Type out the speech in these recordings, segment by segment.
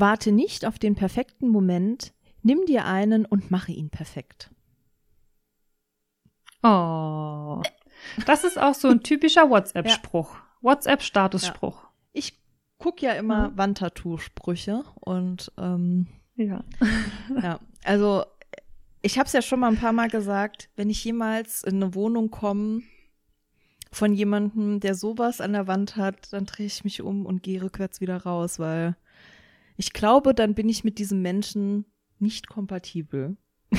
Warte nicht auf den perfekten Moment, nimm dir einen und mache ihn perfekt. Oh. Das ist auch so ein typischer WhatsApp-Spruch. Ja. WhatsApp-Statusspruch. Ja. Ich gucke ja immer mhm. Wandtattoo-Sprüche und ähm, ja. ja, also ich habe es ja schon mal ein paar Mal gesagt, wenn ich jemals in eine Wohnung komme von jemandem, der sowas an der Wand hat, dann drehe ich mich um und gehe rückwärts wieder raus, weil ich glaube, dann bin ich mit diesem Menschen nicht kompatibel.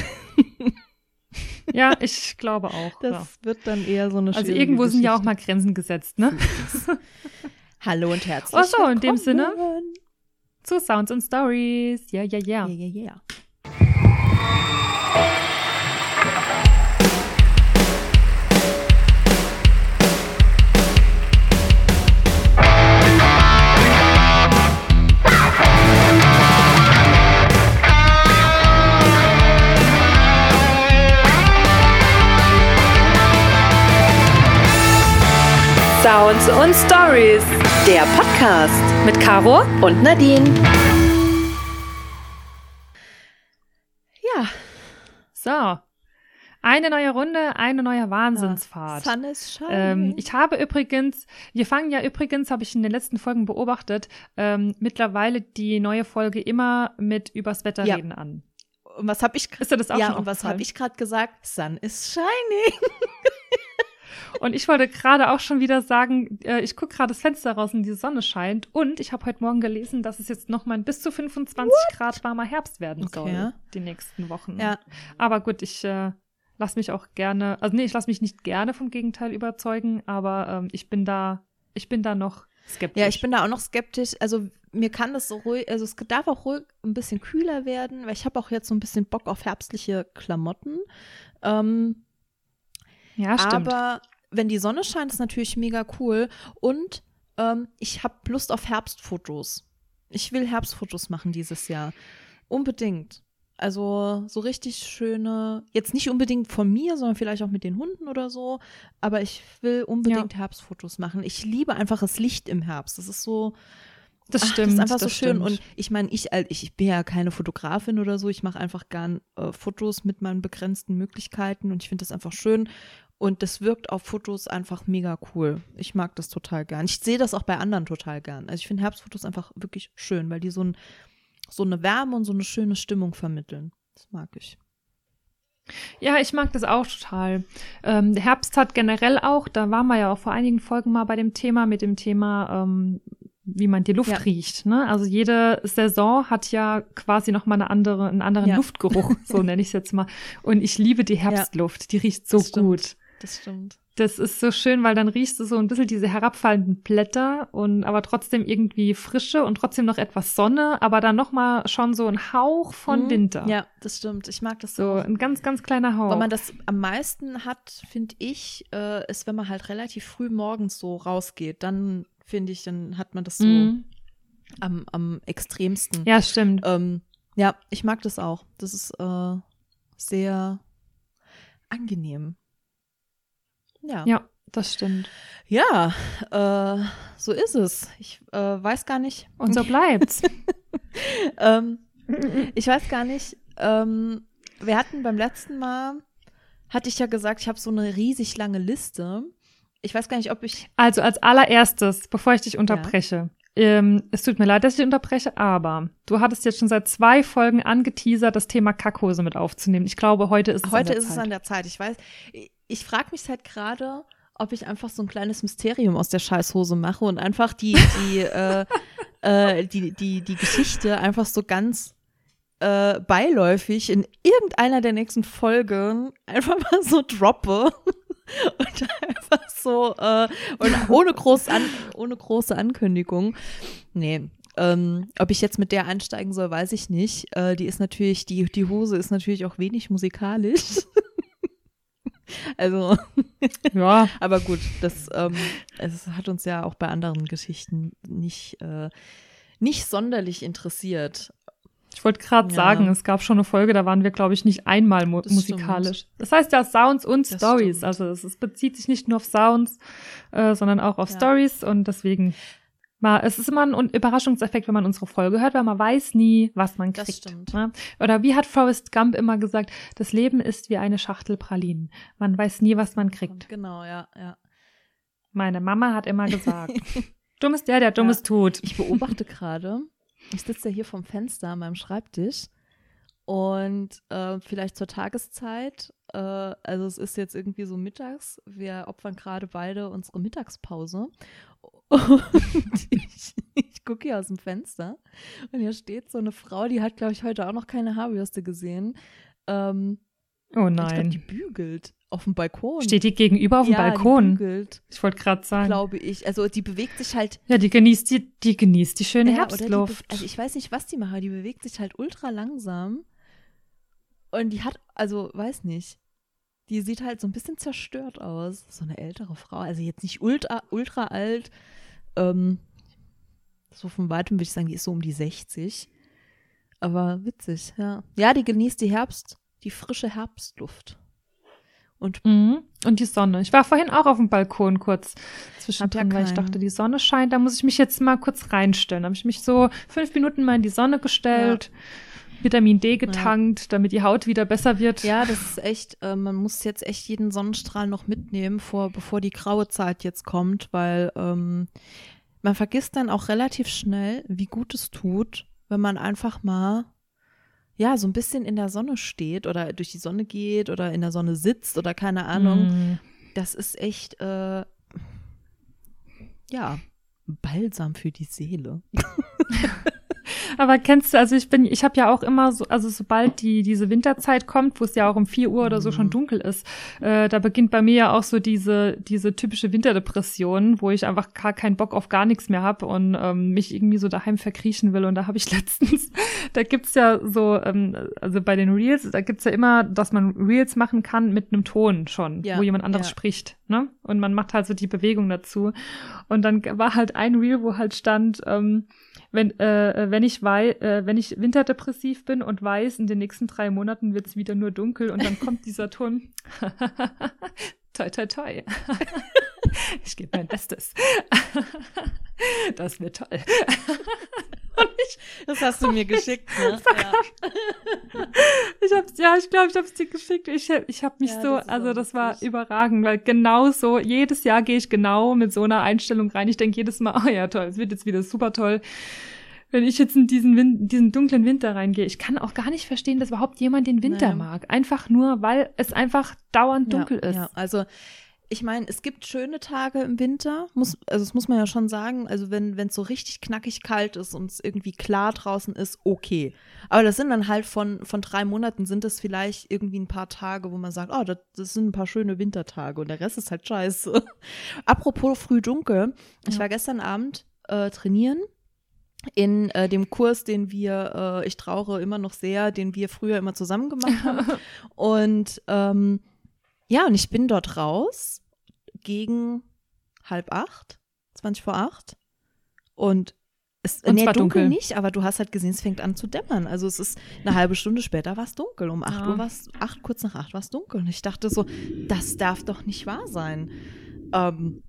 Ja, ich glaube auch. Das ja. wird dann eher so eine Also irgendwo Geschichte. sind ja auch mal Grenzen gesetzt, ne? Hallo und herzlich Ach so, willkommen. in dem Sinne zu Sounds and Stories. Ja, ja, ja. Ja, ja, ja. Sounds und Stories. Der Podcast mit Caro und Nadine. Ja, So. Eine neue Runde, eine neue Wahnsinnsfahrt. Sun is shining. Ähm, ich habe übrigens, wir fangen ja übrigens, habe ich in den letzten Folgen beobachtet, ähm, mittlerweile die neue Folge immer mit übers Wetter Ja. reden an. und was habe ich Ist dir das auch Ja, schon und was habe ich gerade gesagt? Sun is shining. Und ich wollte gerade auch schon wieder sagen, äh, ich gucke gerade das Fenster raus und die Sonne scheint. Und ich habe heute Morgen gelesen, dass es jetzt noch mal ein bis zu 25 Grad warmer Herbst werden Okay. soll, die nächsten Wochen. Ja. Aber gut, ich äh, lasse mich auch gerne, also nee, ich lasse mich nicht gerne vom Gegenteil überzeugen, aber ähm, ich bin da, ich bin da noch skeptisch. Ja, ich bin da auch noch skeptisch. Also mir kann das so ruhig, also es darf auch ruhig ein bisschen kühler werden, weil ich habe auch jetzt so ein bisschen Bock auf herbstliche Klamotten. Ähm, ja, stimmt. aber wenn die Sonne scheint, ist natürlich mega cool. Und ähm, ich habe Lust auf Herbstfotos. Ich will Herbstfotos machen dieses Jahr. Unbedingt. Also so richtig schöne, jetzt nicht unbedingt von mir, sondern vielleicht auch mit den Hunden oder so. Aber ich will unbedingt Herbstfotos machen. Ich liebe einfach das Licht im Herbst. Das ist so, das Ach, stimmt. Das ist einfach so das schön. stimmt. Und ich meine, ich, äh, ich, ich bin ja keine Fotografin oder so. Ich mache einfach gern äh, Fotos mit meinen begrenzten Möglichkeiten und ich finde das einfach schön. Und das wirkt auf Fotos einfach mega cool. Ich mag das total gern. Ich sehe das auch bei anderen total gern. Also ich finde Herbstfotos einfach wirklich schön, weil die so, ein, so eine Wärme und so eine schöne Stimmung vermitteln. Das mag ich. Ja, ich mag das auch total. Ähm, Herbst hat generell auch, da waren wir ja auch vor einigen Folgen mal bei dem Thema, mit dem Thema, ähm, wie man die Luft Ja. riecht. Ne? Also jede Saison hat ja quasi noch mal eine andere, einen anderen Ja. Luftgeruch, so nenne ich es jetzt mal. Und ich liebe die Herbstluft, die riecht so gut. Das stimmt. Das ist so schön, weil dann riechst du so ein bisschen diese herabfallenden Blätter und aber trotzdem irgendwie Frische und trotzdem noch etwas Sonne, aber dann noch mal schon so ein Hauch von Mhm. Winter. Ja, das stimmt. Ich mag das So auch. ein ganz, ganz kleiner Hauch. Weil man das am meisten hat, finde ich, äh, ist, wenn man halt relativ früh morgens so rausgeht. Dann finde ich, dann hat man das so Mhm. am, am extremsten. Ja, stimmt. Ähm, ja, ich mag das auch. Das ist äh, sehr angenehm. Ja. Ja, das stimmt. Ja, äh, so ist es. Ich äh, weiß gar nicht. Und so bleibt's. ähm, ich weiß gar nicht. Ähm, wir hatten beim letzten Mal, hatte ich ja gesagt, ich habe so eine riesig lange Liste. Ich weiß gar nicht, ob ich. Also als allererstes, bevor ich dich unterbreche, ähm, es tut mir leid, dass ich dich unterbreche, aber du hattest jetzt schon seit zwei Folgen angeteasert, das Thema Kackhose mit aufzunehmen. Ich glaube, heute ist es Heute an der ist Zeit. es an der Zeit. Ich weiß, ich, frage mich halt gerade, ob ich einfach so ein kleines Mysterium aus der Scheißhose mache und einfach die, die, äh, äh, die, die, die Geschichte einfach so ganz äh, beiläufig in irgendeiner der nächsten Folgen einfach mal so droppe. Und einfach so, äh, und ohne, groß an, ohne große Ankündigung. Nee, ähm, ob ich jetzt mit der einsteigen soll, weiß ich nicht. Äh, die ist natürlich, die, die Hose ist natürlich auch wenig musikalisch. also, Ja, aber gut, das ähm, es hat uns ja auch bei anderen Geschichten nicht, äh, nicht sonderlich interessiert. ich wollte gerade Ja. sagen, es gab schon eine Folge, da waren wir, glaube ich, nicht einmal mu Das musikalisch. Das heißt ja Sounds und Das Stories. stimmt. Also es, es bezieht sich nicht nur auf Sounds, äh, sondern auch auf Ja. Stories und deswegen Mal, es ist immer ein Überraschungseffekt, wenn man unsere Folge hört, weil man weiß nie, was man kriegt. Das stimmt. Ne? Oder wie hat Forrest Gump immer gesagt, das Leben ist wie eine Schachtel Pralinen. Man weiß nie, was man kriegt. Genau, ja, ja. Meine Mama hat immer gesagt, dumm ist der, der dummes Ja. tut. Ich beobachte gerade, ich sitze ja hier vom Fenster an meinem Schreibtisch und äh, vielleicht zur Tageszeit, äh, also es ist jetzt irgendwie so mittags, wir opfern gerade beide unsere Mittagspause und ich, ich gucke hier aus dem Fenster und hier steht so eine Frau, die hat, glaube ich, heute auch noch keine Haarbürste gesehen. Ähm, Oh Ich glaube, die nein. bügelt auf dem Balkon. Steht die gegenüber auf dem ja, Die Balkon? bügelt, Ich wollte gerade sagen. glaube ich. Also die bewegt sich halt Ja, die genießt die, die genießt die schöne Ja, die Herbstluft. be- also ich weiß nicht, was die macht, aber die bewegt sich halt ultra langsam. Und die hat, also weiß nicht, die sieht halt so ein bisschen zerstört aus. So eine ältere Frau, also jetzt nicht ultra, ultra alt. Ähm, so von weitem würde ich sagen, die ist so um die 60. Aber witzig, ja. Ja, die genießt die Herbst, die frische Herbstluft. Und Mhm. Und die Sonne. Ich war vorhin auch auf dem Balkon kurz zwischendrin, ja weil ich dachte, die Sonne scheint, da muss ich mich jetzt mal kurz reinstellen. Da habe ich mich so fünf Minuten mal in die Sonne gestellt, Vitamin D getankt, damit die Haut wieder besser wird. Ja, das ist echt, äh, man muss jetzt echt jeden Sonnenstrahl noch mitnehmen, vor, bevor die graue Zeit jetzt kommt, weil ähm, man vergisst dann auch relativ schnell, wie gut es tut, wenn man einfach mal ja, so ein bisschen in der Sonne steht oder durch die Sonne geht oder in der Sonne sitzt oder keine Ahnung. Mhm. Das ist echt, äh, ja, Balsam für die Seele. Aber kennst du, also ich bin, ich habe ja auch immer so, also sobald die diese Winterzeit kommt, wo es ja auch um 4 Uhr oder so schon Mhm. dunkel ist, äh, da beginnt bei mir ja auch so diese diese typische Winterdepression, wo ich einfach gar keinen Bock auf gar nichts mehr habe und ähm, mich irgendwie so daheim verkriechen will. Und da habe ich letztens, da gibt's ja so, ähm, also bei den Reels, da gibt's ja immer, dass man Reels machen kann mit einem Ton schon, Ja, wo jemand anderes ja. spricht, ne? Und man macht halt so die Bewegung dazu. Und dann war halt ein Reel, wo halt stand, ähm, wenn, äh, wenn ich wei äh, wenn ich winterdepressiv bin und weiß, in den nächsten drei Monaten wird's wieder nur dunkel und dann kommt dieser Ton. toi, toi, toi. ich gebe mein Bestes. das wird toll. und ich, Das hast du mir geschickt, ne? Ja. Ich hab's, ja, ich glaube, ich hab's dir geschickt. Ich, ich habe mich Ja, so, also das war überragend, weil genau so, jedes Jahr gehe ich genau mit so einer Einstellung rein. Ich denke jedes Mal, oh ja, toll, es wird jetzt wieder super toll. Wenn ich jetzt in diesen, Win diesen dunklen Winter reingehe, ich kann auch gar nicht verstehen, dass überhaupt jemand den Winter Nee. mag. Einfach nur, weil es einfach dauernd dunkel ja, ist. Ja, also ich meine, es gibt schöne Tage im Winter, muss, also das muss man ja schon sagen. Also wenn es so richtig knackig kalt ist und es irgendwie klar draußen ist, okay. Aber das sind dann halt von, von drei Monaten sind es vielleicht irgendwie ein paar Tage, wo man sagt, oh, das, das sind ein paar schöne Wintertage und der Rest ist halt scheiße. Apropos früh dunkel, ich Ja. war gestern Abend äh, trainieren in äh, dem Kurs, den wir, äh, ich trauere immer noch sehr, den wir früher immer zusammen gemacht haben. Und ähm, ja, und ich bin dort raus gegen halb acht, 20 vor acht. Und es Und nee, dunkel, dunkel. nicht, aber du hast halt gesehen, es fängt an zu dämmern. Also es ist eine halbe Stunde später war es dunkel. Um acht Ja. Uhr war es, acht, kurz nach acht war es dunkel. Und ich dachte so, das darf doch nicht wahr sein. Ähm,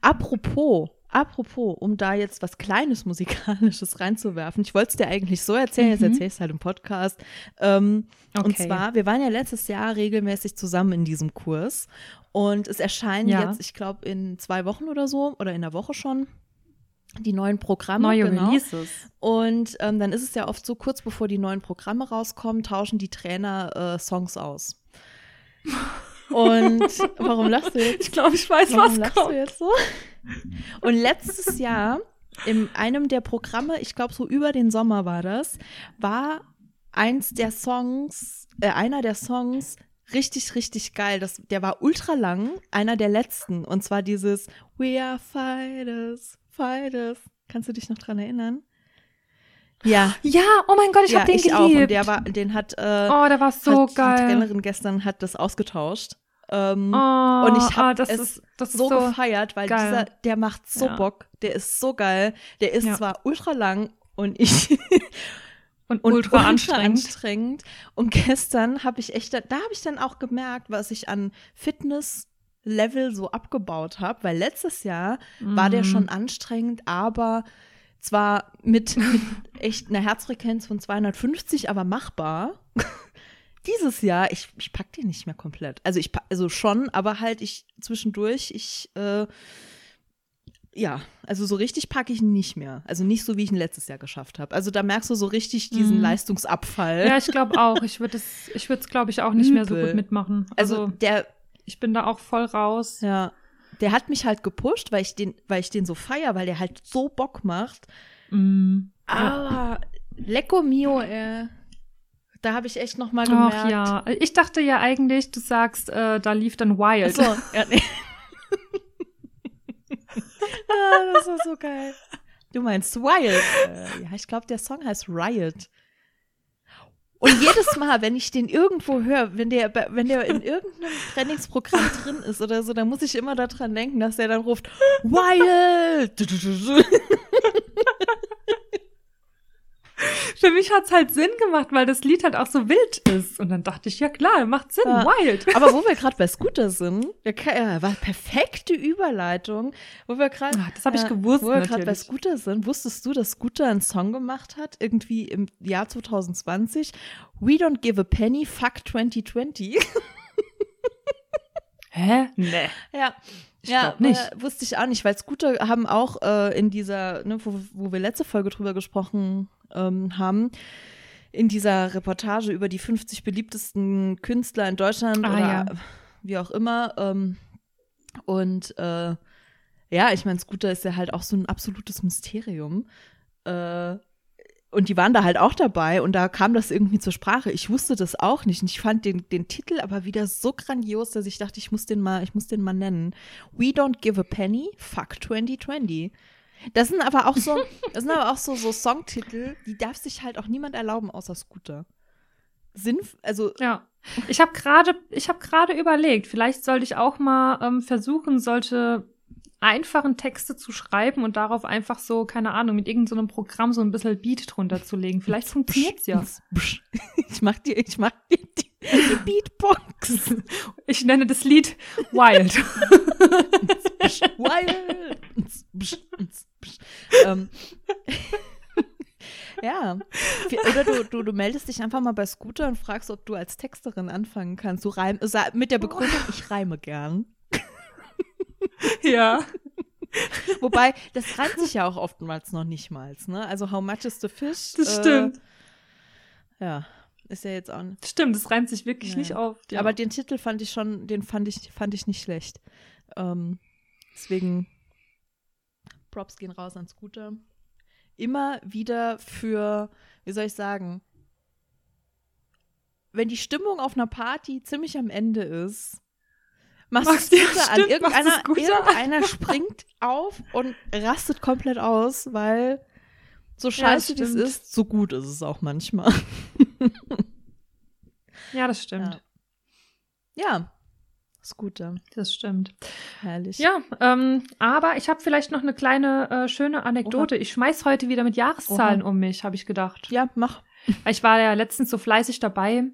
apropos, apropos, um da jetzt was Kleines Musikalisches reinzuwerfen. Ich wollte es dir eigentlich so erzählen, jetzt Mhm. erzähle ich es halt im Podcast. Ähm, Und Okay. zwar, wir waren ja letztes Jahr regelmäßig zusammen in diesem Kurs. Und es erscheinen Ja. jetzt, ich glaube, in zwei Wochen oder so, oder in der Woche schon, die neuen Programme. Neue genau. Releases. Und ähm, dann ist es ja oft so, kurz bevor die neuen Programme rauskommen, tauschen die Trainer äh, Songs aus. Und warum lachst du jetzt? Ich glaube, ich weiß, Warum was lachst du kommt. jetzt so? Und letztes Jahr, in einem der Programme, ich glaube so über den Sommer war das, war eins der Songs, äh, einer der Songs richtig, richtig geil. Das, der war ultra lang, einer der letzten. Und zwar dieses We are fighters, fighters. Kannst du dich noch dran erinnern? Ja. Ja, oh mein Gott, ich ja, hab den ich geliebt. auch. Und der war, den hat, äh, oh, der war so hat die geil. Trainerin gestern hat das ausgetauscht. Ähm, Oh, und ich habe ah, das es ist, das so, so, gefeiert, weil geil. dieser, der macht so Ja. Bock, der ist so geil, der ist Ja. zwar ultra lang und ich und, und ultra anstrengend. anstrengend. Und gestern habe ich echt, da habe ich dann auch gemerkt, was ich an Fitness Level so abgebaut habe, weil letztes Jahr war der Mhm. schon anstrengend, aber zwar mit, mit echt einer Herzfrequenz von 250, aber machbar. Dieses Jahr, ich, ich pack den nicht mehr komplett. Also ich also schon, aber halt ich zwischendurch, ich äh, ja, also so richtig packe ich ihn nicht mehr. Also nicht so, wie ich ihn letztes Jahr geschafft habe. Also da merkst du so richtig diesen Mhm. Leistungsabfall. Ja, ich glaube auch. Ich würde es, ich würde es, glaube ich, auch nicht mehr so Übel. gut mitmachen. also Also, der, ich bin da auch voll raus. ja, der hat mich halt gepusht, weil ich den, weil ich den so feier, weil der halt so Bock macht. Mm. Aber Lecco Mio, äh, da habe ich echt noch mal Ach gemerkt. ja, ich dachte ja eigentlich, du sagst, äh, da lief dann Wild. So, ja, nee. ah, das war so geil. Du meinst Wild. Äh, ja, ich glaube, der Song heißt Riot. Und jedes Mal, wenn ich den irgendwo höre, wenn der, wenn der in irgendeinem Trainingsprogramm drin ist oder so, dann muss ich immer daran denken, dass der dann ruft, Wild! Für mich hat's halt Sinn gemacht, weil das Lied halt auch so wild ist. Und dann dachte ich, ja klar, macht Sinn, Ja. Wild. Aber wo wir gerade bei Scooter sind, ja, war perfekte Überleitung, wo wir gerade Ah, das hab ich ja, gewusst, Wo wir gerade bei. Scooter sind, wusstest du, dass Scooter einen Song gemacht hat, irgendwie im Jahr 2020? We don't give a penny, fuck 2020. Hä? Nee. ja. Ich ja, nicht. Äh, wusste ich auch nicht, weil Scooter haben auch äh, in dieser, ne, wo, wo wir letzte Folge drüber gesprochen ähm, haben, in dieser Reportage über die 50 beliebtesten Künstler in Deutschland Ah, oder ja. wie auch immer. Ähm, und äh, ja, ich meine, Scooter ist ja halt auch so ein absolutes Mysterium. Äh, und die waren da halt auch dabei und da kam das irgendwie zur Sprache. Ich wusste das auch nicht. Und ich fand den, den Titel aber wieder so grandios, dass ich dachte, ich muss den mal, ich muss den mal nennen. We don't give a penny, fuck 2020. Das sind aber auch so, das sind aber auch so, so Songtitel, die darf sich halt auch niemand erlauben, außer Scooter. Sinnf also, Ja. Ich habe gerade, ich habe gerade überlegt, vielleicht sollte ich auch mal ähm, versuchen, solche einfachen Texte zu schreiben und darauf einfach so, keine Ahnung, mit irgendeinem so Programm so ein bisschen Beat drunter zu legen. Vielleicht funktioniert's ja. Ich mach dir, ich mach dir die Beatbox. Ich nenne das Lied Wild. Wild. ähm, ja. Oder du, du, du meldest dich einfach mal bei Scooter und fragst, ob du als Texterin anfangen kannst. Du reim, mit der Begründung, ich reime gern. ja. Wobei, das reimt sich ja auch oftmals noch nicht mal. Ne? Also, how much is the fish? Das stimmt. Äh, ja, ist ja jetzt auch nicht. Stimmt, das reimt sich wirklich Ja. nicht auf. Ja. Aber den Titel fand ich schon, den fand ich, fand ich nicht schlecht. Ähm, deswegen Props gehen raus an Scooter. Immer wieder für, wie soll ich sagen, wenn die Stimmung auf einer Party ziemlich am Ende ist, machst Machst du du- Scooter an. Irgendeiner, irgendeiner springt auf und rastet komplett aus, weil so scheiße es stimmt. ist, so gut ist es auch manchmal. ja, das stimmt. Ja, Scooter, Das stimmt. herrlich. Ja, ähm, aber ich habe vielleicht noch eine kleine äh, schöne Anekdote. Ich schmeiß heute wieder mit Jahreszahlen um mich, habe ich gedacht. Ja, mach. Ich war ja letztens so fleißig dabei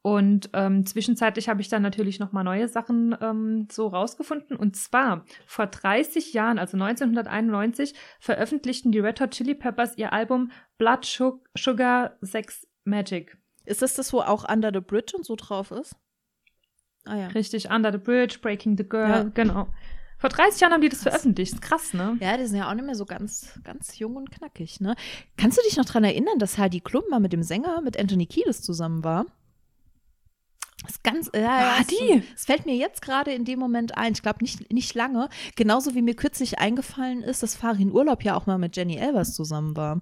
und ähm, zwischenzeitlich habe ich dann natürlich noch mal neue Sachen ähm, so rausgefunden. Und zwar vor 30 Jahren, also 1991, veröffentlichten die Red Hot Chili Peppers ihr Album Blood Sug- Sugar Sex Magic. Ist das das, wo auch Under the Bridge und so drauf ist? Ah ja. Richtig, Under the Bridge, Breaking the Girl, Ja. genau. Vor 30 Jahren haben die das veröffentlicht. Ist krass, ne? Ja, die sind ja auch nicht mehr so ganz, ganz jung und knackig, ne? Kannst du dich noch dran erinnern, dass Heidi Klum mal mit dem Sänger, mit Anthony Kiedis zusammen war? Das ganz, ja, ja, Ah, es- die? Es fällt mir jetzt gerade in dem Moment ein. Ich glaube nicht, nicht lange. Genauso wie mir kürzlich eingefallen ist, dass Farin Urlaub ja auch mal mit Jenny Elvers zusammen war.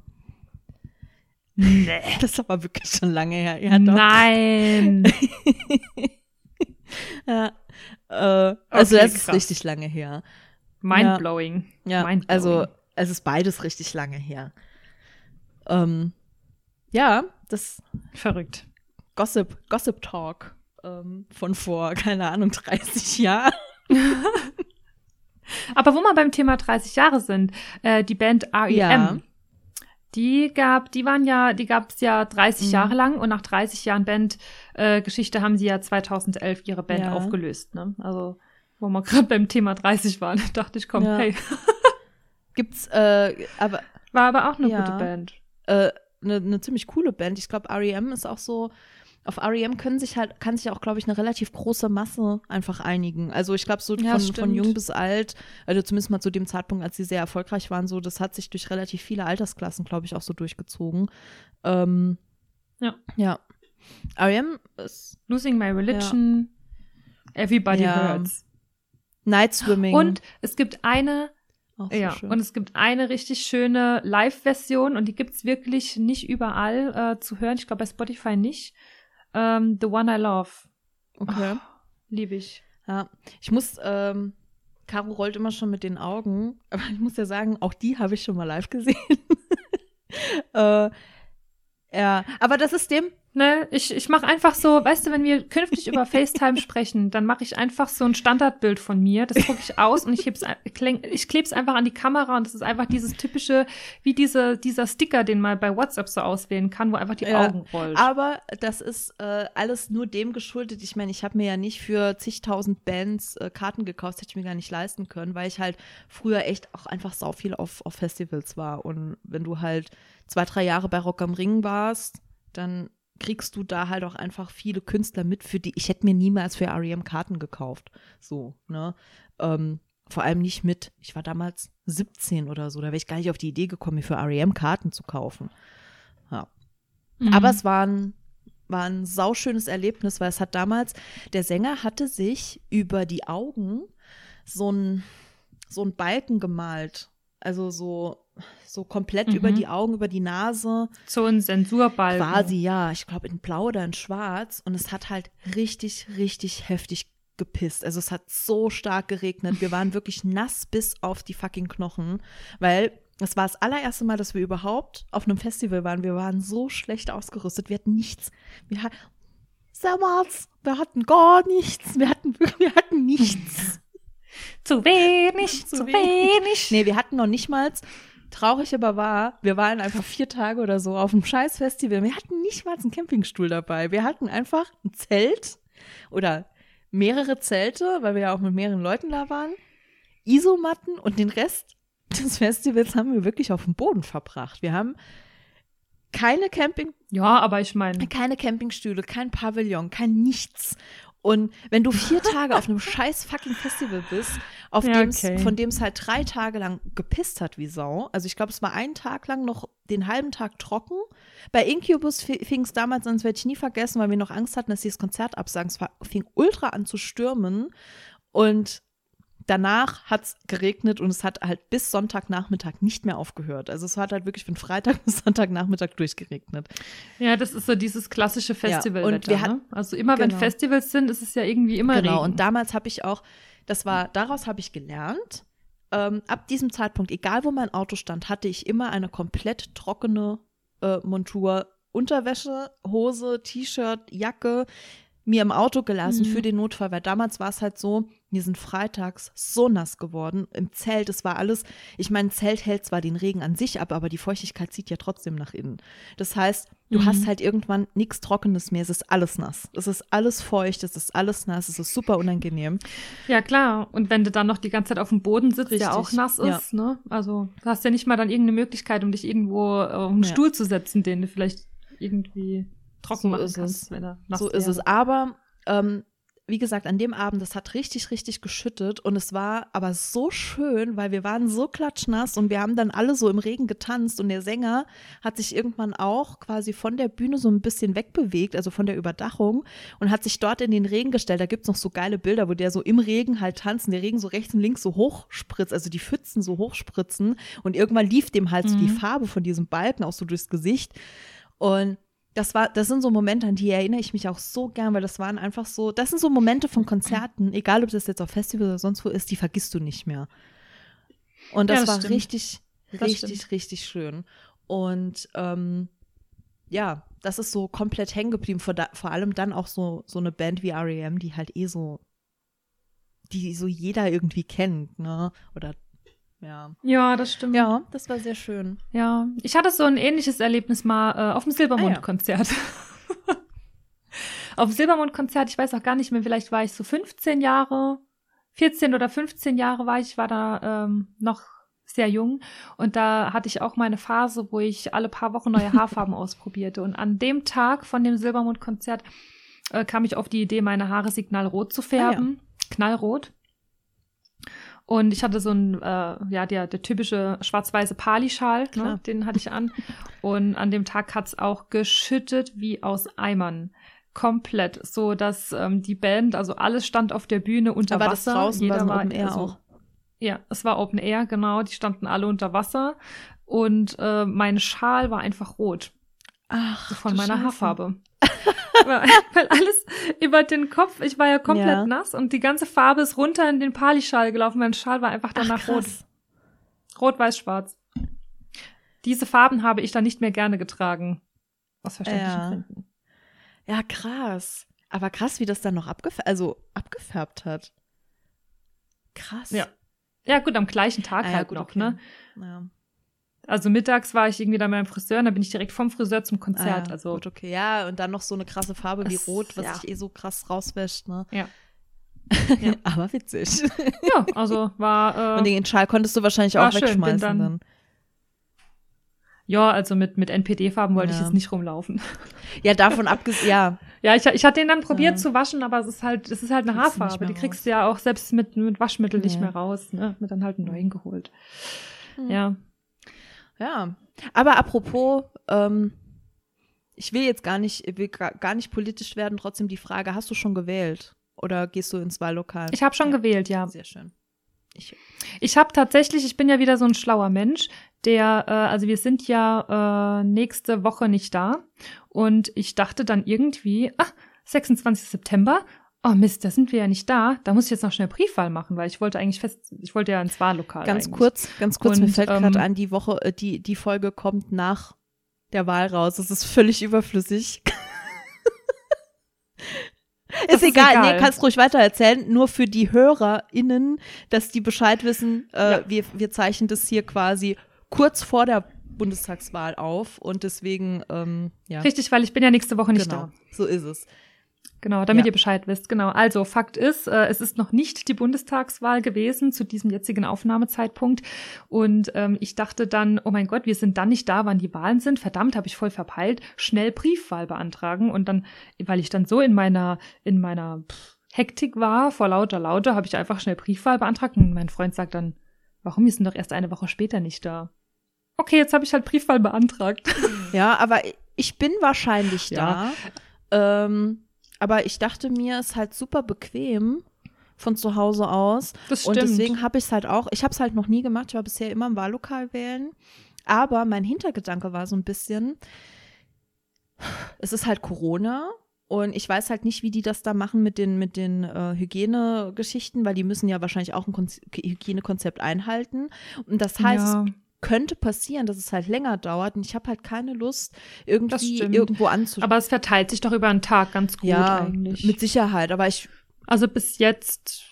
Nee. Das ist aber wirklich schon lange her. Ja. Nein. Ja. Äh, also Okay, das ist krass. richtig lange her. Mindblowing. Ja, Mindblowing. also es ist beides richtig lange her. Ähm, ja, das Verrückt. Gossip, Gossip Talk ähm, von vor, keine Ahnung, 30 Jahren. Aber wo wir beim Thema 30 Jahre sind, äh, die Band REM, Ja. Die gab, die waren ja, die gab es ja 30 Mhm. Jahre lang und nach 30 Jahren Bandgeschichte äh, Geschichte haben sie ja 2011 ihre Band Ja. aufgelöst. Ne? Also wo wir gerade beim Thema 30 waren, dachte ich, komm, Ja. hey. Gibt's, äh, aber War aber auch eine Ja. gute Band. eine ne, ne ziemlich coole Band. Ich glaube, REM ist auch so. Auf REM können sich halt, kann sich auch, glaube ich, eine relativ große Masse einfach einigen. Also ich glaube, so Ja, von, stimmt. von jung bis alt, also zumindest mal zu dem Zeitpunkt, als sie sehr erfolgreich waren, so, das hat sich durch relativ viele Altersklassen, glaube ich, auch so durchgezogen. Ähm, Ja. Ja. REM ist Losing My Religion, Everybody Ja. Hurts. Night Swimming. Und es gibt eine, so ja, schön. und es gibt eine richtig schöne Live-Version und die gibt's wirklich nicht überall äh, zu hören. Ich glaube bei Spotify nicht. Ähm, The One I Love. okay. Liebe ich. Ja, ich muss, ähm, Caro rollt immer schon mit den Augen, aber ich muss ja sagen, auch die habe ich schon mal live gesehen. äh, ja, aber das ist dem, Ne, ich, ich mache einfach so, weißt du, wenn wir künftig über FaceTime sprechen, dann mache ich einfach so ein Standardbild von mir, das drucke ich aus und ich, heb's, ich klebe es einfach an die Kamera und das ist einfach dieses typische, wie diese, dieser Sticker, den man bei WhatsApp so auswählen kann, wo einfach die Ja, Augen rollt. aber das ist äh, alles nur dem geschuldet. Ich meine, ich habe mir ja nicht für zigtausend Bands äh, Karten gekauft, hätte ich mir gar nicht leisten können, weil ich halt früher echt auch einfach sau viel auf, auf Festivals war. Und wenn du halt zwei, drei Jahre bei Rock am Ring warst, dann kriegst du da halt auch einfach viele Künstler mit, für die ich hätte mir niemals für REM Karten gekauft. So, ne? Ähm, vor allem nicht mit, ich war damals 17 oder so, da wäre ich gar nicht auf die Idee gekommen, mir für REM Karten zu kaufen. Ja. Mhm. Aber es war ein, war ein sauschönes Erlebnis, weil es hat damals, der Sänger hatte sich über die Augen so ein, so ein Balken gemalt. Also so, so komplett Mhm. über die Augen, über die Nase. so ein Zensurbalken. Quasi, ja. Ich glaube in blau oder in schwarz. Und es hat halt richtig, richtig heftig gepisst. Also es hat so stark geregnet. Wir waren wirklich nass bis auf die fucking Knochen, weil das war das allererste Mal, dass wir überhaupt auf einem Festival waren. Wir waren so schlecht ausgerüstet. Wir hatten nichts. Wir hatten Sammers, wir hatten gar nichts. Wir hatten, wir hatten nichts. Zu wenig, Zu zu, wenig. wenig. Nee, wir hatten noch nicht mal, traurig aber war, wir waren einfach vier Tage oder so auf einem scheiß Festival. Wir hatten nicht mal einen Campingstuhl dabei. Wir hatten einfach ein Zelt oder mehrere Zelte, weil wir ja auch mit mehreren Leuten da waren, Isomatten und den Rest des Festivals haben wir wirklich auf dem Boden verbracht. Wir haben keine Camping, Ja, aber ich meine, keine Campingstühle, kein Pavillon, kein nichts. Und wenn du vier Tage auf einem scheiß fucking Festival bist, auf Ja, dem's, okay. von dem es halt drei Tage lang gepisst hat wie Sau, also ich glaube, es war einen Tag lang noch den halben Tag trocken. Bei Incubus fing es damals an, das werde ich nie vergessen, weil wir noch Angst hatten, dass sie das Konzert absagen. Es war, fing ultra an zu stürmen und danach hat es geregnet und es hat halt bis Sonntagnachmittag nicht mehr aufgehört. Also es hat halt wirklich von Freitag bis Sonntagnachmittag durchgeregnet. ja, das ist so dieses klassische Festival. und wir ne? Also immer wenn genau. Festivals sind, ist es ja irgendwie immer Genau, Regen. und damals habe ich auch, das war, daraus habe ich gelernt, ähm, ab diesem Zeitpunkt, egal wo mein Auto stand, hatte ich immer eine komplett trockene äh, Montur, Unterwäsche, Hose, T-Shirt, Jacke, mir im Auto gelassen Mhm. für den Notfall, weil damals war es halt so, wir sind freitags so nass geworden im Zelt, es war alles, ich meine, Zelt hält zwar den Regen an sich ab, aber die Feuchtigkeit zieht ja trotzdem nach innen. Das heißt, du Mhm. hast halt irgendwann nichts Trockenes mehr, es ist alles nass. Es ist alles feucht, es ist alles nass, es ist super unangenehm. Ja, klar. Und wenn du dann noch die ganze Zeit auf dem Boden sitzt, der Richtig, auch nass ja. ist, ne? Also, du hast ja nicht mal dann irgendeine Möglichkeit, um dich irgendwo äh, auf einen Ja. Stuhl zu setzen, den du vielleicht irgendwie trocken So machen ist kannst, es. wenn er so ist es. Aber ähm, wie gesagt, an dem Abend, das hat richtig, richtig geschüttet und es war aber so schön, weil wir waren so klatschnass und wir haben dann alle so im Regen getanzt und der Sänger hat sich irgendwann auch quasi von der Bühne so ein bisschen wegbewegt, also von der Überdachung und hat sich dort in den Regen gestellt. Da gibt's noch so geile Bilder, wo der so im Regen halt tanzt und der Regen so rechts und links so hochspritzt, also die Pfützen so hochspritzen und irgendwann lief dem halt so die Mhm. Farbe von diesem Balken auch so durchs Gesicht und das war, das sind so Momente, an die erinnere ich mich auch so gern, weil das waren einfach so, das sind so Momente von Konzerten, egal ob das jetzt auf Festival oder sonst wo ist, die vergisst du nicht mehr. Und das, Ja, das war stimmt. richtig, richtig, richtig schön. Und ähm, ja, das ist so komplett hängen geblieben. Vor, da, vor allem dann auch so, so eine Band wie REM, die halt eh so, die so jeder irgendwie kennt, ne? Oder ja. Ja, das stimmt. Ja, das war sehr schön. Ja, ich hatte so ein ähnliches Erlebnis mal äh, auf dem Ah, Silbermond-Konzert. auf dem Silbermond-Konzert, ich weiß auch gar nicht mehr, vielleicht war ich so 15 Jahre, 14 oder 15 Jahre war ich, war da ähm, noch sehr jung und da hatte ich auch meine Phase, wo ich alle paar Wochen neue Haarfarben ausprobierte und an dem Tag von dem Silbermond-Konzert äh, kam ich auf die Idee, meine Haare signalrot zu färben, ah, ja. knallrot. Und ich hatte so ein, äh, ja, der, der typische schwarz-weiße Pali-Schal, ne, den hatte ich an. Und an dem Tag hat's auch geschüttet wie aus Eimern. Komplett. So, dass ähm, die Band, also alles stand auf der Bühne unter Aber Wasser. Das draußen Jeder war Open Air also, auch. Ja, es war Open Air, genau. Die standen alle unter Wasser. Und äh, mein Schal war einfach rot. Ach, von meiner Scheiße. Haarfarbe. weil alles über den Kopf, ich war ja komplett ja. nass und die ganze Farbe ist runter in den Pali-Schal gelaufen. Mein Schal war einfach danach Ach, rot. Rot, weiß, schwarz. Diese Farben habe ich dann nicht mehr gerne getragen. Aus verständlichen ja. Gründen. Ja, krass. Aber krass, wie das dann noch abgefärbt, also abgefärbt hat. Krass. Ja. Ja, gut, am gleichen Tag ah, ja, halt gut, noch, okay. ne? Ja. Also mittags war ich irgendwie da beim Friseur und dann bin ich direkt vom Friseur zum Konzert. Ah, ja, also gut, okay. Ja, und dann noch so eine krasse Farbe wie Rot, was ja. sich eh so krass rauswäscht, ne? Ja. ja. Aber witzig. Ja, also war. Äh, und den Schal konntest du wahrscheinlich auch schön, wegschmeißen dann, dann. Ja, also mit, mit NPD-Farben wollte ich jetzt nicht rumlaufen. Ja, davon abgesehen, ja. Ja, ich, ich hatte den dann probiert zu waschen, aber es ist halt, es ist halt eine Haarfarbe. Die kriegst du ja auch selbst mit, mit Waschmittel nicht mehr raus. Ne? Mir dann halt einen neuen geholt. Hm. Ja. Ja, aber apropos, ähm, ich will jetzt gar nicht, will gar nicht politisch werden, trotzdem die Frage, hast du schon gewählt? Oder gehst du ins Wahllokal? Ich habe schon ja. gewählt, ja. Sehr schön. Ich, ich habe tatsächlich, ich bin ja wieder so ein schlauer Mensch, der, äh, also wir sind ja äh, nächste Woche nicht da. Und ich dachte dann irgendwie, ah, 26. September, oh Mist, da sind wir ja nicht da. Da muss ich jetzt noch schnell Briefwahl machen, weil ich wollte eigentlich fest, ich wollte ja ins Wahllokal. Ganz eigentlich. kurz, ganz kurz, Und, mir fällt ähm, gerade an, die Woche, äh, die, die Folge kommt nach der Wahl raus. Es ist völlig überflüssig. ist, ist egal. egal. Nee, kannst ruhig weiter erzählen. Nur für die HörerInnen, dass die Bescheid wissen, äh, ja. wir, wir zeichnen das hier quasi kurz vor der Bundestagswahl auf und deswegen, ähm, ja. Richtig, weil ich bin ja nächste Woche nicht genau, da. So ist es. Genau, damit ja. ihr Bescheid wisst. Genau. Also Fakt ist, äh, es ist noch nicht die Bundestagswahl gewesen zu diesem jetzigen Aufnahmezeitpunkt. Und ähm, ich dachte dann, oh mein Gott, wir sind dann nicht da, wann die Wahlen sind. Verdammt, habe ich voll verpeilt. Schnell Briefwahl beantragen. Und dann, weil ich dann so in meiner, in meiner pff, Hektik war, vor lauter Laute, habe ich einfach schnell Briefwahl beantragt. Und mein Freund sagt dann, warum, wir sind doch erst eine Woche später nicht da. Okay, jetzt habe ich halt Briefwahl beantragt. Ja, aber ich bin wahrscheinlich ja. da. Ähm aber ich dachte mir, es ist halt super bequem von zu Hause aus. Das stimmt. Und deswegen habe ich es halt auch, ich habe es halt noch nie gemacht, ich war bisher immer im Wahllokal wählen. Aber mein Hintergedanke war so ein bisschen, es ist halt Corona und ich weiß halt nicht, wie die das da machen mit den, mit den äh, Hygienegeschichten, weil die müssen ja wahrscheinlich auch ein Kon Hygienekonzept einhalten. Und das heißt, ja könnte passieren, dass es halt länger dauert und ich habe halt keine Lust, irgendwie irgendwo anzuschauen. Aber es verteilt sich doch über einen Tag ganz gut ja, eigentlich. Mit Sicherheit, aber ich. Also bis jetzt,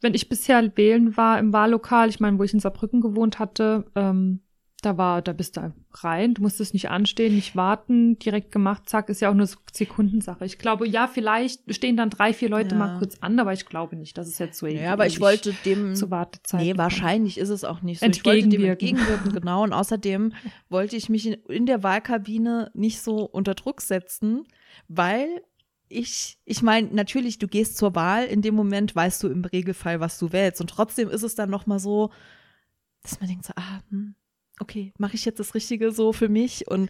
wenn ich bisher wählen war im Wahllokal, ich meine, wo ich in Saarbrücken gewohnt hatte, ähm, da war, da bist du rein, du musstest nicht anstehen, nicht warten, direkt gemacht, zack, ist ja auch nur Sekundensache. Ich glaube, ja, vielleicht stehen dann drei, vier Leute ja. mal kurz an, aber ich glaube nicht, dass es jetzt so Ja, aber ich wollte dem zur Wartezeit. Nee, wahrscheinlich ist es auch nicht so. Ich wollte dem entgegenwirken, genau. Und außerdem wollte ich mich in, in der Wahlkabine nicht so unter Druck setzen, weil ich, ich meine, natürlich, du gehst zur Wahl, in dem Moment weißt du im Regelfall, was du wählst. Und trotzdem ist es dann nochmal so, dass man denkt so, ah, hm, okay, mache ich jetzt das Richtige so für mich? Und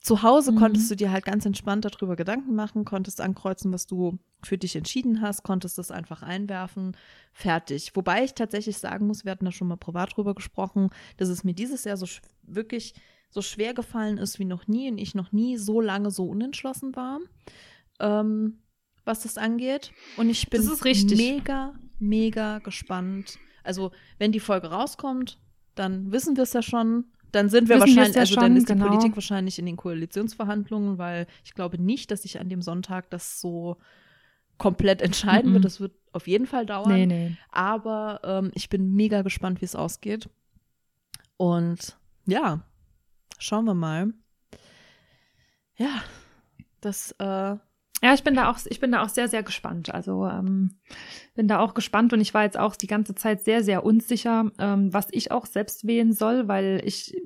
zu Hause mhm. konntest du dir halt ganz entspannt darüber Gedanken machen, konntest ankreuzen, was du für dich entschieden hast, konntest das einfach einwerfen, fertig. Wobei ich tatsächlich sagen muss, wir hatten da schon mal privat drüber gesprochen, dass es mir dieses Jahr so wirklich so schwer gefallen ist wie noch nie und ich noch nie so lange so unentschlossen war, ähm, was das angeht. Und ich bin mega, mega gespannt. Also, wenn die Folge rauskommt, dann wissen wir es ja schon. Dann sind wir wissen wahrscheinlich, ja also schon, dann ist die genau. Politik wahrscheinlich in den Koalitionsverhandlungen, weil ich glaube nicht, dass sich an dem Sonntag das so komplett entscheiden mm -mm. wird. Das wird auf jeden Fall dauern. Nee, nee. Aber ähm, ich bin mega gespannt, wie es ausgeht. Und ja, schauen wir mal. Ja, das äh, Ja, ich bin da auch, ich bin da auch sehr, sehr gespannt. Also ähm, bin da auch gespannt und ich war jetzt auch die ganze Zeit sehr, sehr unsicher, ähm, was ich auch selbst wählen soll, weil ich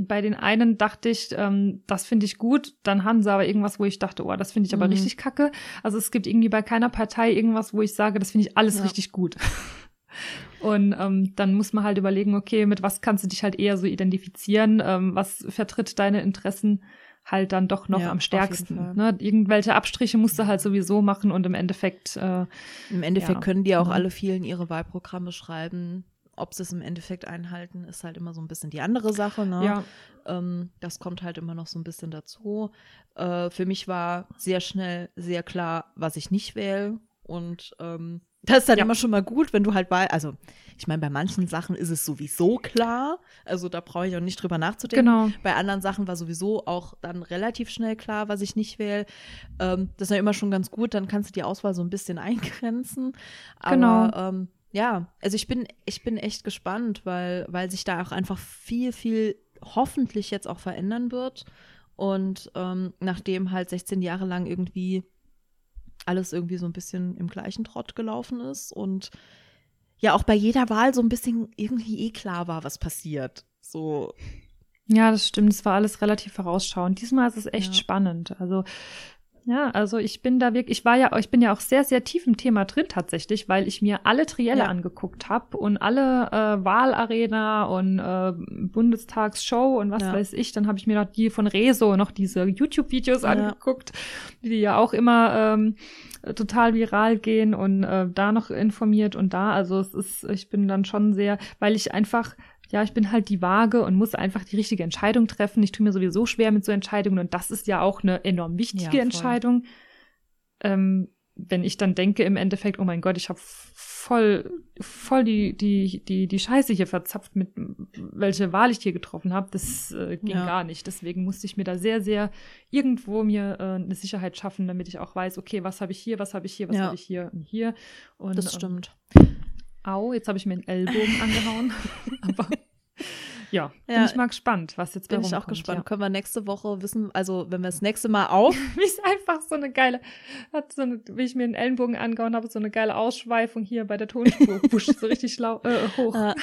bei den einen dachte ich, ähm, das finde ich gut, dann haben sie aber irgendwas, wo ich dachte, oh, das finde ich aber Mhm. richtig kacke. Also es gibt irgendwie bei keiner Partei irgendwas, wo ich sage, das finde ich alles Ja. richtig gut. Und ähm, dann muss man halt überlegen, okay, mit was kannst du dich halt eher so identifizieren, ähm, was vertritt deine Interessen halt dann doch noch Ja, am stärksten. Ne? Irgendwelche Abstriche musst du halt sowieso machen und im Endeffekt, äh, Im Endeffekt Ja. können die auch Mhm. alle vielen ihre Wahlprogramme schreiben. Ob sie es im Endeffekt einhalten, ist halt immer so ein bisschen die andere Sache. Ne? ja, Ähm, das kommt halt immer noch so ein bisschen dazu. Äh, für mich war sehr schnell sehr klar, was ich nicht wähle. Und ähm, das ist dann Ja. immer schon mal gut, wenn du halt bei, also ich meine, bei manchen Sachen ist es sowieso klar. Also da brauche ich auch nicht drüber nachzudenken. genau. Bei anderen Sachen war sowieso auch dann relativ schnell klar, was ich nicht wähle. Ähm, das ist ja immer schon ganz gut, dann kannst du die Auswahl so ein bisschen eingrenzen. Aber Genau. ähm, ja, also ich bin, ich bin echt gespannt, weil, weil sich da auch einfach viel, viel hoffentlich jetzt auch verändern wird. Und ähm, nachdem halt 16 Jahre lang irgendwie alles irgendwie so ein bisschen im gleichen Trott gelaufen ist und ja auch bei jeder Wahl so ein bisschen irgendwie eh klar war, was passiert. So, Ja, das stimmt. Es war alles relativ vorausschauend. Diesmal ist es echt Ja. spannend. Also, ja, also ich bin da wirklich, ich war ja, ich bin ja auch sehr, sehr tief im Thema drin tatsächlich, weil ich mir alle Trielle Ja. angeguckt habe und alle äh, Wahlarena und äh, Bundestagsshow und was Ja. weiß ich. Dann habe ich mir noch die von Rezo noch diese YouTube-Videos Ja. angeguckt, die ja auch immer ähm, total viral gehen und äh, da noch informiert und da. Also es ist, ich bin dann schon sehr, weil ich einfach ja, ich bin halt die Waage und muss einfach die richtige Entscheidung treffen. Ich tue mir sowieso schwer mit so Entscheidungen und das ist ja auch eine enorm wichtige Ja. Entscheidung. Ähm, wenn ich dann denke im Endeffekt, oh mein Gott, ich habe voll, voll die, die, die, die Scheiße hier verzapft, mit welche Wahl ich hier getroffen habe, das äh, ging Ja. gar nicht. Deswegen musste ich mir da sehr, sehr irgendwo mir äh, eine Sicherheit schaffen, damit ich auch weiß, okay, was habe ich hier, was habe ich hier, was Ja. habe ich hier und hier. Und, das ähm, stimmt. Au, jetzt habe ich mir den Ellbogen angehauen. Aber ja, bin Ja, ich mal gespannt, was jetzt Bin bei ich auch gespannt. Können wir nächste Woche wissen, also wenn wir das nächste Mal auf. Ja. Wie ist einfach so eine geile, hat so eine, wie ich mir den Ellenbogen angehauen habe, so eine geile Ausschweifung hier bei der Tonspur. Busch, so richtig schlau, äh, hoch.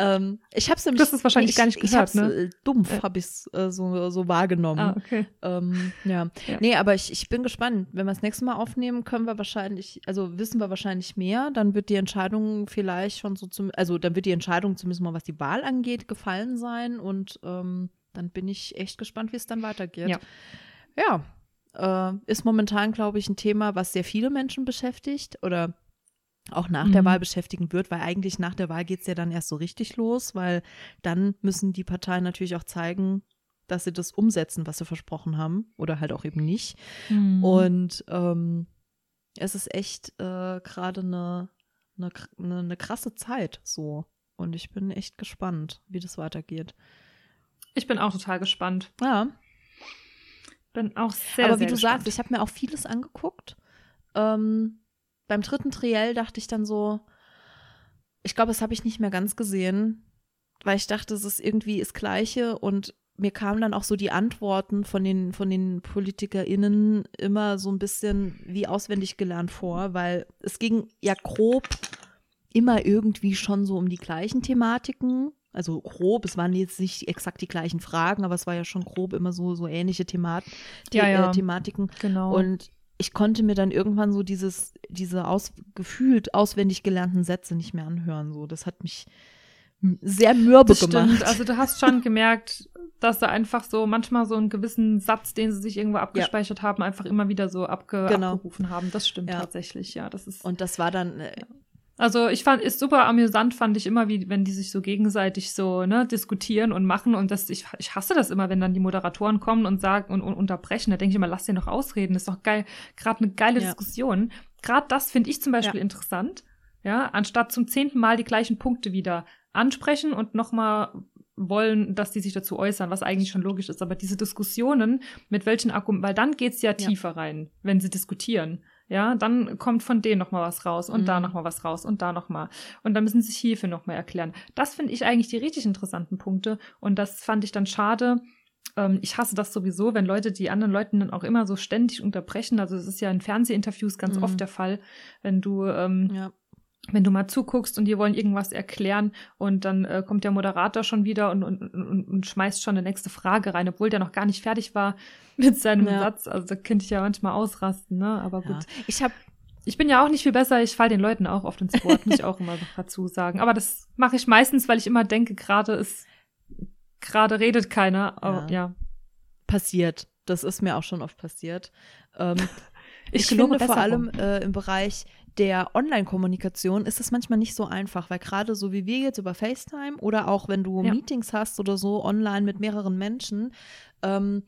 Äh, ähm, ich habe es nämlich. Hast es wahrscheinlich ich, gar nicht ich gehört, ne? äh, Dumpf Äh. habe ich es äh, so, so wahrgenommen. ah, okay. Ähm, ja. Ja. Nee, aber ich, ich bin gespannt. Wenn wir das nächste Mal aufnehmen, können wir wahrscheinlich, also wissen wir wahrscheinlich mehr. Dann wird die Entscheidung vielleicht schon so zum, also dann wird die Entscheidung zumindest mal, was die Wahl angeht, gefallen sein. Und ähm, dann bin ich echt gespannt, wie es dann weitergeht. Ja. Ja. Äh, ist momentan, glaube ich, ein Thema, was sehr viele Menschen beschäftigt oder auch nach der Mhm. Wahl beschäftigen wird, weil eigentlich nach der Wahl geht es ja dann erst so richtig los, weil dann müssen die Parteien natürlich auch zeigen, dass sie das umsetzen, was sie versprochen haben oder halt auch eben nicht. Mhm. Und ähm, es ist echt äh, gerade eine, eine, eine, eine krasse Zeit so. Und ich bin echt gespannt, wie das weitergeht. ich bin auch total gespannt. Ja, Bin auch sehr, aber wie sehr du gespannt. sagst, ich habe mir auch vieles angeguckt. Ähm, beim dritten Triell dachte ich dann so, ich glaube, das habe ich nicht mehr ganz gesehen, weil ich dachte, es ist irgendwie das Gleiche und mir kamen dann auch so die Antworten von den, von den PolitikerInnen immer so ein bisschen wie auswendig gelernt vor, weil es ging ja grob immer irgendwie schon so um die gleichen Thematiken. Also grob, es waren jetzt nicht exakt die gleichen Fragen, aber es war ja schon grob immer so, so ähnliche Themat The Ja, ja. Äh, Thematiken. genau. Und ich konnte mir dann irgendwann so dieses, diese aus, gefühlt auswendig gelernten Sätze nicht mehr anhören. So, das hat mich sehr mürbe das gemacht. stimmt. Also du hast schon gemerkt, dass da einfach so manchmal so einen gewissen Satz, den sie sich irgendwo abgespeichert haben, einfach immer wieder so abge Genau. abgerufen haben. Das stimmt Ja. tatsächlich, ja. Das ist. Und das war dann, äh, Also ich fand, ist super amüsant, fand ich immer, wie wenn die sich so gegenseitig so ne, diskutieren und machen. Und das, ich, ich hasse das immer, wenn dann die Moderatoren kommen und sagen und, und unterbrechen. Da denke ich immer, lass den noch ausreden. Das ist doch geil, gerade eine geile Ja. Diskussion. Gerade das finde ich zum Beispiel Ja. interessant. Ja, anstatt zum zehnten Mal die gleichen Punkte wieder ansprechen und nochmal wollen, dass die sich dazu äußern, was eigentlich schon logisch ist. Aber diese Diskussionen, mit welchen Argumenten, weil dann geht's ja Ja. tiefer rein, wenn sie diskutieren. Ja, dann kommt von denen noch mal was raus und da Mhm. noch mal was raus und da noch mal. Und dann müssen sie sich hierfür noch mal erklären. Das finde ich eigentlich die richtig interessanten Punkte. Und das fand ich dann schade, ähm, ich hasse das sowieso, wenn Leute die anderen Leuten dann auch immer so ständig unterbrechen. Also es ist ja in Fernsehinterviews ganz Mhm. oft der Fall, wenn du ähm, Ja. Wenn du mal zuguckst und die wollen irgendwas erklären und dann äh, kommt der Moderator schon wieder und, und, und, und schmeißt schon eine nächste Frage rein, obwohl der noch gar nicht fertig war mit seinem Ja. Satz. Also da könnte ich ja manchmal ausrasten, ne? Aber gut. Ja. Ich habe Ich bin ja auch nicht viel besser, ich falle den Leuten auch oft ins Wort, muss ich auch immer dazu sagen. Aber das mache ich meistens, weil ich immer denke, gerade ist, gerade redet keiner. Aber Ja. ja. passiert. Das ist mir auch schon oft passiert. Ähm, ich, Ich finde vor allem äh, im Bereich der Online-Kommunikation ist es manchmal nicht so einfach, weil gerade so wie wir jetzt über FaceTime oder auch wenn du Ja. Meetings hast oder so online mit mehreren Menschen, ähm,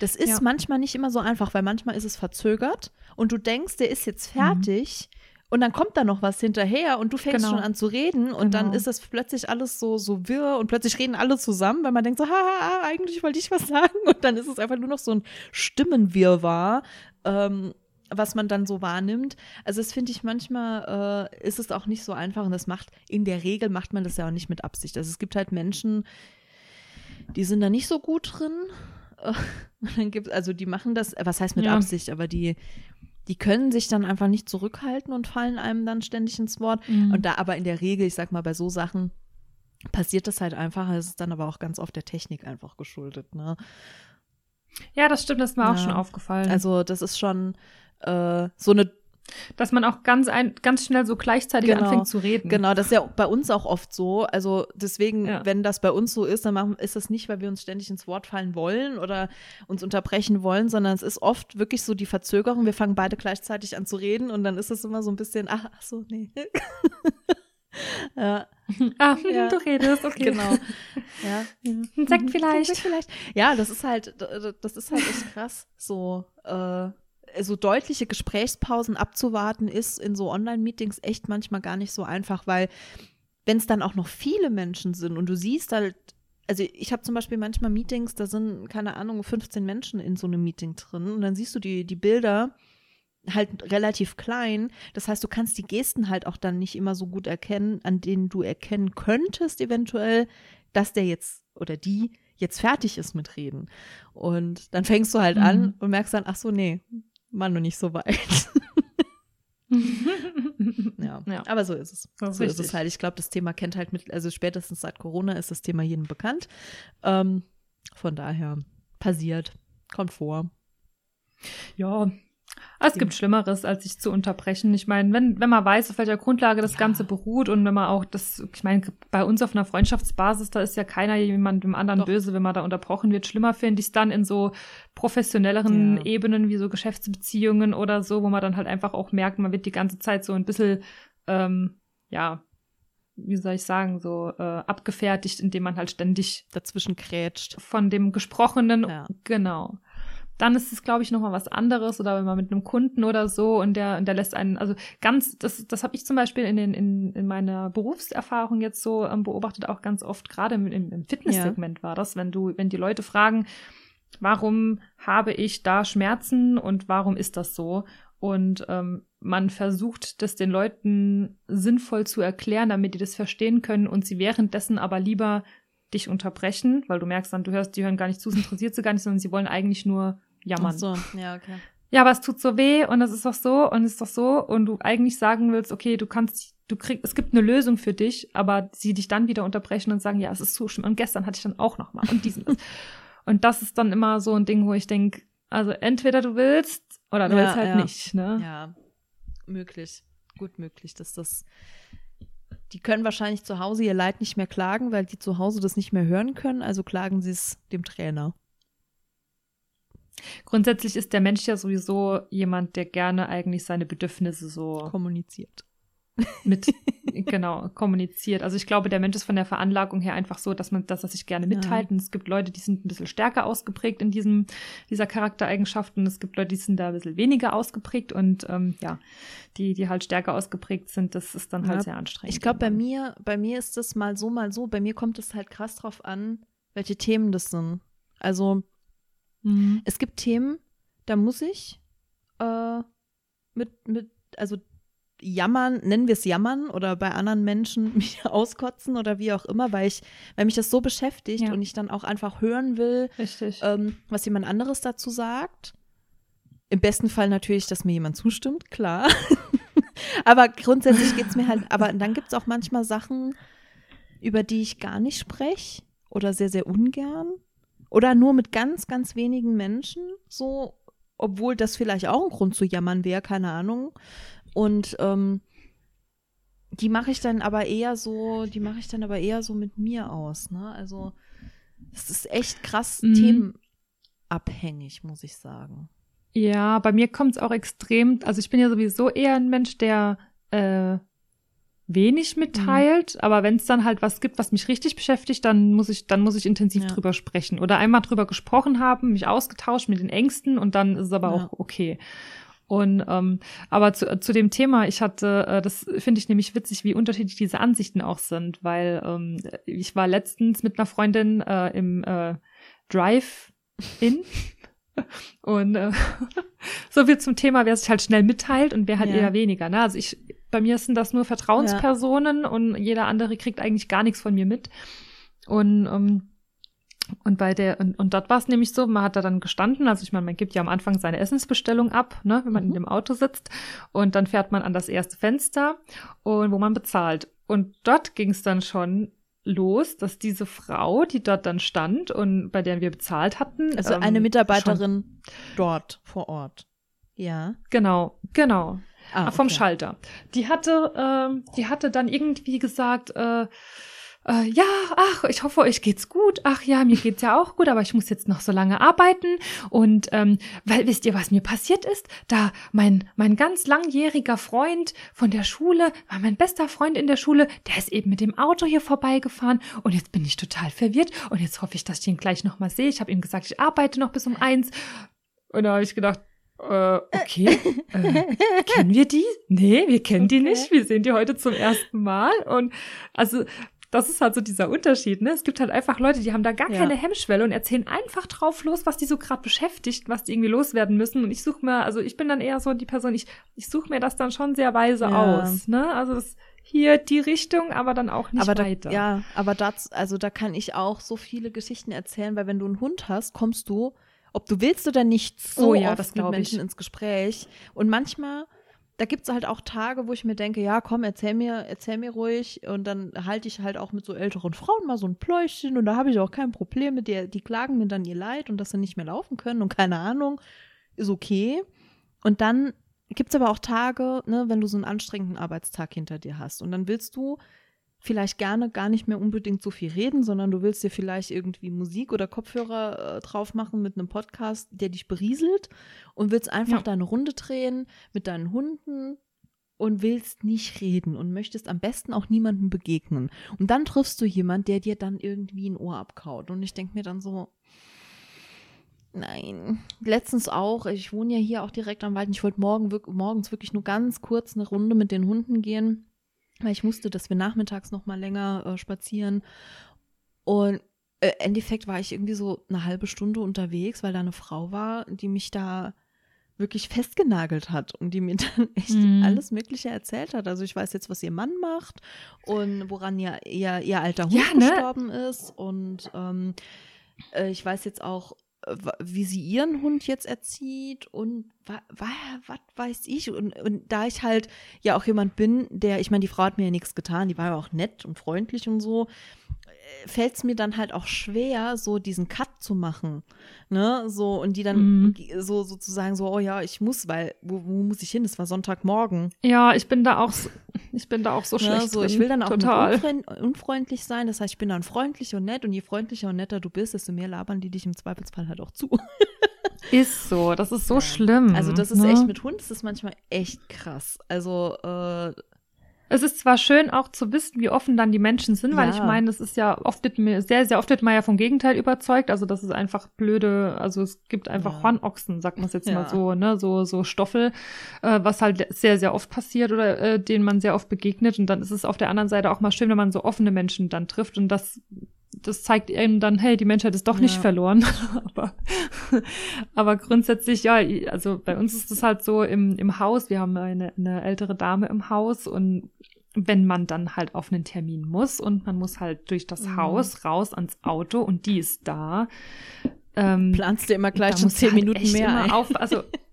das ist Ja. manchmal nicht immer so einfach, weil manchmal ist es verzögert und du denkst, der ist jetzt fertig. Und dann kommt da noch was hinterher und du fängst Mhm. Genau. schon an zu reden und dann Genau. ist das plötzlich alles so, so wirr und plötzlich reden alle zusammen, weil man denkt so, haha, eigentlich wollte ich was sagen und dann ist es einfach nur noch so ein Stimmenwirrwarr, ähm, was man dann so wahrnimmt. Also das finde ich manchmal, äh, ist es auch nicht so einfach und das macht, in der Regel macht man das ja auch nicht mit Absicht. Also es gibt halt Menschen, die sind da nicht so gut drin. Und dann gibt also die machen das, was heißt mit Ja. Absicht, aber die, die können sich dann einfach nicht zurückhalten und fallen einem dann ständig ins Wort. Mhm. Und da aber in der Regel, ich sag mal, bei so Sachen passiert das halt einfach. Es ist dann aber auch ganz oft der Technik einfach geschuldet. Ne? Ja, das stimmt, das ist mir auch Ja. schon aufgefallen. Also das ist schon äh, so eine dass man auch ganz ein, ganz schnell so gleichzeitig Genau. anfängt zu reden. Genau, das ist ja bei uns auch oft so. Also deswegen, Ja. wenn das bei uns so ist, dann machen, ist das nicht, weil wir uns ständig ins Wort fallen wollen oder uns unterbrechen wollen, sondern es ist oft wirklich so die Verzögerung. Wir fangen beide gleichzeitig an zu reden und dann ist es immer so ein bisschen, ach, ach so, nee. ja, Ah, Ja. du redest, okay. genau. Ja. Ein Sekt vielleicht. Sekt vielleicht. Ja, das ist halt, das ist halt echt krass. So, äh, so deutliche Gesprächspausen abzuwarten ist in so Online-Meetings echt manchmal gar nicht so einfach, weil wenn es dann auch noch viele Menschen sind und du siehst halt, also ich habe zum Beispiel manchmal Meetings, da sind, keine Ahnung, 15 Menschen in so einem Meeting drin und dann siehst du die, die Bilder halt relativ klein. Das heißt, du kannst die Gesten halt auch dann nicht immer so gut erkennen, an denen du erkennen könntest eventuell, dass der jetzt oder die jetzt fertig ist mit Reden. Und dann fängst du halt Mhm. an und merkst dann, ach so, nee, war noch nicht so weit. ja. Ja. aber so ist es. Das so ist es richtig. halt. Ich glaube, das Thema kennt halt mit, also spätestens seit Corona ist das Thema jedem bekannt. Ähm, von daher passiert, kommt vor. Ja. Es gibt Schlimmeres, als sich zu unterbrechen. Ich meine, wenn, wenn man weiß, auf welcher Grundlage das Ja. Ganze beruht und wenn man auch das, ich meine, bei uns auf einer Freundschaftsbasis, da ist ja keiner jemandem anderen Doch. böse, wenn man da unterbrochen wird. Schlimmer finde ich es dann in so professionelleren Ja. Ebenen wie so Geschäftsbeziehungen oder so, wo man dann halt einfach auch merkt, man wird die ganze Zeit so ein bisschen, ähm, ja, wie soll ich sagen, so äh, abgefertigt, indem man halt ständig Dazwischen krätscht. von dem Gesprochenen, Ja. genau. Dann ist es, glaube ich, nochmal was anderes oder wenn man mit einem Kunden oder so und der, und der lässt einen, also ganz, das, das habe ich zum Beispiel in, den, in, in meiner Berufserfahrung jetzt so ähm, beobachtet, auch ganz oft, gerade im, im, Fitnesssegment war das, wenn du, wenn die Leute fragen, warum habe ich da Schmerzen und warum ist das so? Und ähm, man versucht, das den Leuten sinnvoll zu erklären, damit die das verstehen können und sie währenddessen aber lieber dich unterbrechen, weil du merkst dann, du hörst, die hören gar nicht zu, es interessiert sie gar nicht, sondern sie wollen eigentlich nur jammern. Ach so, ja, okay. Ja, aber es tut so weh und es ist doch so und es ist doch so und du eigentlich sagen willst, okay, du kannst, du kriegst, es gibt eine Lösung für dich, aber sie dich dann wieder unterbrechen und sagen, ja, es ist so schlimm und gestern hatte ich dann auch noch mal und diesen und das ist dann immer so ein Ding, wo ich denke, also entweder du willst oder du Ja, willst halt ja. nicht, ne? Ja, möglich. Gut möglich, dass das. Die können wahrscheinlich zu Hause ihr Leid nicht mehr klagen, weil die zu Hause das nicht mehr hören können, also klagen sie es dem Trainer. Grundsätzlich ist der Mensch ja sowieso jemand, der gerne eigentlich seine Bedürfnisse so Kommuniziert. mit genau kommuniziert. Also ich glaube, der Mensch ist von der Veranlagung her einfach so, dass man, dass er sich gerne Ja. mitteilt. Und es gibt Leute, die sind ein bisschen stärker ausgeprägt in diesem dieser Charaktereigenschaften. Es gibt Leute, die sind da ein bisschen weniger ausgeprägt und ähm, ja, die die halt stärker ausgeprägt sind, das ist dann halt Ja, sehr anstrengend. Ich glaube, bei mir, bei mir ist das mal so, mal so. Bei mir kommt es halt krass drauf an, welche Themen das sind. Also Mhm. es gibt Themen, da muss ich äh, mit, mit, also jammern, nennen wir es jammern oder bei anderen Menschen mich auskotzen oder wie auch immer, weil ich, weil mich das so beschäftigt Ja. und ich dann auch einfach hören will, ähm, was jemand anderes dazu sagt. Im besten Fall natürlich, dass mir jemand zustimmt, klar. aber grundsätzlich geht's mir halt, aber dann gibt's auch manchmal Sachen, über die ich gar nicht spreche oder sehr, sehr ungern. Oder nur mit ganz, ganz wenigen Menschen, so, obwohl das vielleicht auch ein Grund zu jammern wäre, keine Ahnung. Und ähm, die mache ich dann aber eher so, die mache ich dann aber eher so mit mir aus, ne? Also, das ist echt krass Mhm. themenabhängig, muss ich sagen. Ja, bei mir kommt es auch extrem, also ich bin ja sowieso eher ein Mensch, der äh, wenig mitteilt, aber wenn es dann halt was gibt, was mich richtig beschäftigt, dann muss ich, dann muss ich intensiv Ja. drüber sprechen. Oder einmal drüber gesprochen haben, mich ausgetauscht mit den Ängsten und dann ist es aber Ja. auch okay. Und ähm, aber zu, zu dem Thema, ich hatte, äh, das finde ich nämlich witzig, wie unterschiedlich diese Ansichten auch sind, weil ähm, ich war letztens mit einer Freundin äh, im äh, Drive-In und äh, so viel zum Thema, wer sich halt schnell mitteilt und wer halt Ja. eher weniger. Ne? Also ich, bei mir sind das nur Vertrauenspersonen und jeder andere kriegt eigentlich gar nichts von mir mit. Und ähm, und bei der, und, und dort war es nämlich so, man hat da dann gestanden, also ich meine, man gibt ja am Anfang seine Essensbestellung ab, ne, wenn man Mhm. in dem Auto sitzt. Und dann fährt man an das erste Fenster und wo man bezahlt. Und dort ging es dann schon los, dass diese Frau, die dort dann stand und bei der wir bezahlt hatten. Also ähm, eine Mitarbeiterin dort vor Ort. Ja. Genau, genau. Ah, vom okay. Schalter. Die hatte, ähm, die hatte dann irgendwie gesagt, äh, äh, ja, ach, ich hoffe, euch geht's gut. Ach ja, mir geht's ja auch gut, aber ich muss jetzt noch so lange arbeiten. Und ähm, weil wisst ihr, was mir passiert ist? Da mein mein ganz langjähriger Freund von der Schule, war mein bester Freund in der Schule, der ist eben mit dem Auto hier vorbeigefahren und jetzt bin ich total verwirrt und jetzt hoffe ich, dass ich ihn gleich noch mal sehe. Ich habe ihm gesagt, ich arbeite noch bis um eins. Und da habe ich gedacht, äh, okay, äh, kennen wir die? Nee, wir kennen die Okay. nicht. Wir sehen die heute zum ersten Mal. Und also, das ist halt so dieser Unterschied, ne? Es gibt halt einfach Leute, die haben da gar Ja. keine Hemmschwelle und erzählen einfach drauf los, was die so gerade beschäftigt, was die irgendwie loswerden müssen. Und ich suche mir, also ich bin dann eher so die Person, ich, ich suche mir das dann schon sehr weise Ja. aus, ne? Also das hier die Richtung, aber dann auch nicht aber da, weiter. ja, aber das, also da kann ich auch so viele Geschichten erzählen, weil wenn du einen Hund hast, kommst du, ob du willst oder nicht, so Oh ja, oft das mit Menschen ich. ins Gespräch. Und manchmal, da gibt's halt auch Tage, wo ich mir denke, ja, komm, erzähl mir, erzähl mir ruhig. Und dann halte ich halt auch mit so älteren Frauen mal so ein Pläuschen und da habe ich auch kein Problem mit der, die klagen mir dann ihr Leid und dass sie nicht mehr laufen können und keine Ahnung, ist okay. Und dann gibt's aber auch Tage, ne, wenn du so einen anstrengenden Arbeitstag hinter dir hast und dann willst du vielleicht gerne gar nicht mehr unbedingt so viel reden, sondern du willst dir vielleicht irgendwie Musik oder Kopfhörer äh, drauf machen mit einem Podcast, der dich berieselt und willst einfach Ja. deine Runde drehen mit deinen Hunden und willst nicht reden und möchtest am besten auch niemandem begegnen. Und dann triffst du jemand, der dir dann irgendwie ein Ohr abkaut. Und ich denke mir dann so, nein. Letztens auch, ich wohne ja hier auch direkt am Wald. und Ich wollte morgen, morgens wirklich nur ganz kurz eine Runde mit den Hunden gehen weil ich wusste, dass wir nachmittags noch mal länger äh, spazieren. Und äh, im Endeffekt war ich irgendwie so eine halbe Stunde unterwegs, weil da eine Frau war, die mich da wirklich festgenagelt hat und die mir dann echt Mhm. alles Mögliche erzählt hat. Also ich weiß jetzt, was ihr Mann macht und woran ihr, ihr, ihr alter Hund Ja, ne? gestorben ist. Und ähm, äh, ich weiß jetzt auch, äh, wie sie ihren Hund jetzt erzieht und wa, wa, was weiß ich. Und, und da ich halt ja auch jemand bin, der, ich meine, die Frau hat mir ja nichts getan, die war ja auch nett und freundlich und so, fällt es mir dann halt auch schwer, so diesen Cut zu machen. Ne? So, und die dann Mhm. so sozusagen so, oh ja, ich muss, weil, wo, wo muss ich hin? Es war Sonntagmorgen. Ja, ich bin da auch, so- ich bin da auch so Ne? schlecht So, drin. ich will dann auch unfreundlich sein. Das heißt, ich bin dann freundlich und nett und je freundlicher und netter du bist, desto mehr labern die dich im Zweifelsfall halt auch zu. Ist so, das ist so Ja. schlimm. Also das ist ne? echt mit Hund, das ist manchmal echt krass. Also äh, Es ist zwar schön auch zu wissen, wie offen dann die Menschen sind, weil Ja. ich meine, es ist ja oft wird mir sehr, sehr oft wird man ja vom Gegenteil überzeugt. Also das ist einfach blöde, also es gibt einfach Ja. Hornochsen, sagt man es jetzt Ja. mal so, ne, so, so Stoffel, äh, was halt sehr, sehr oft passiert oder äh, denen man sehr oft begegnet. Und dann ist es auf der anderen Seite auch mal schön, wenn man so offene Menschen dann trifft. Und das das zeigt eben dann, hey, die Menschheit ist doch nicht Ja. verloren. aber, aber grundsätzlich, ja, also bei uns ist es halt so im, im Haus, wir haben eine, eine ältere Dame im Haus und wenn man dann halt auf einen Termin muss und man muss halt durch das Mhm. Haus raus ans Auto und die ist da. Ähm, Planst du immer gleich schon zehn halt Minuten mehr immer ein. auf, also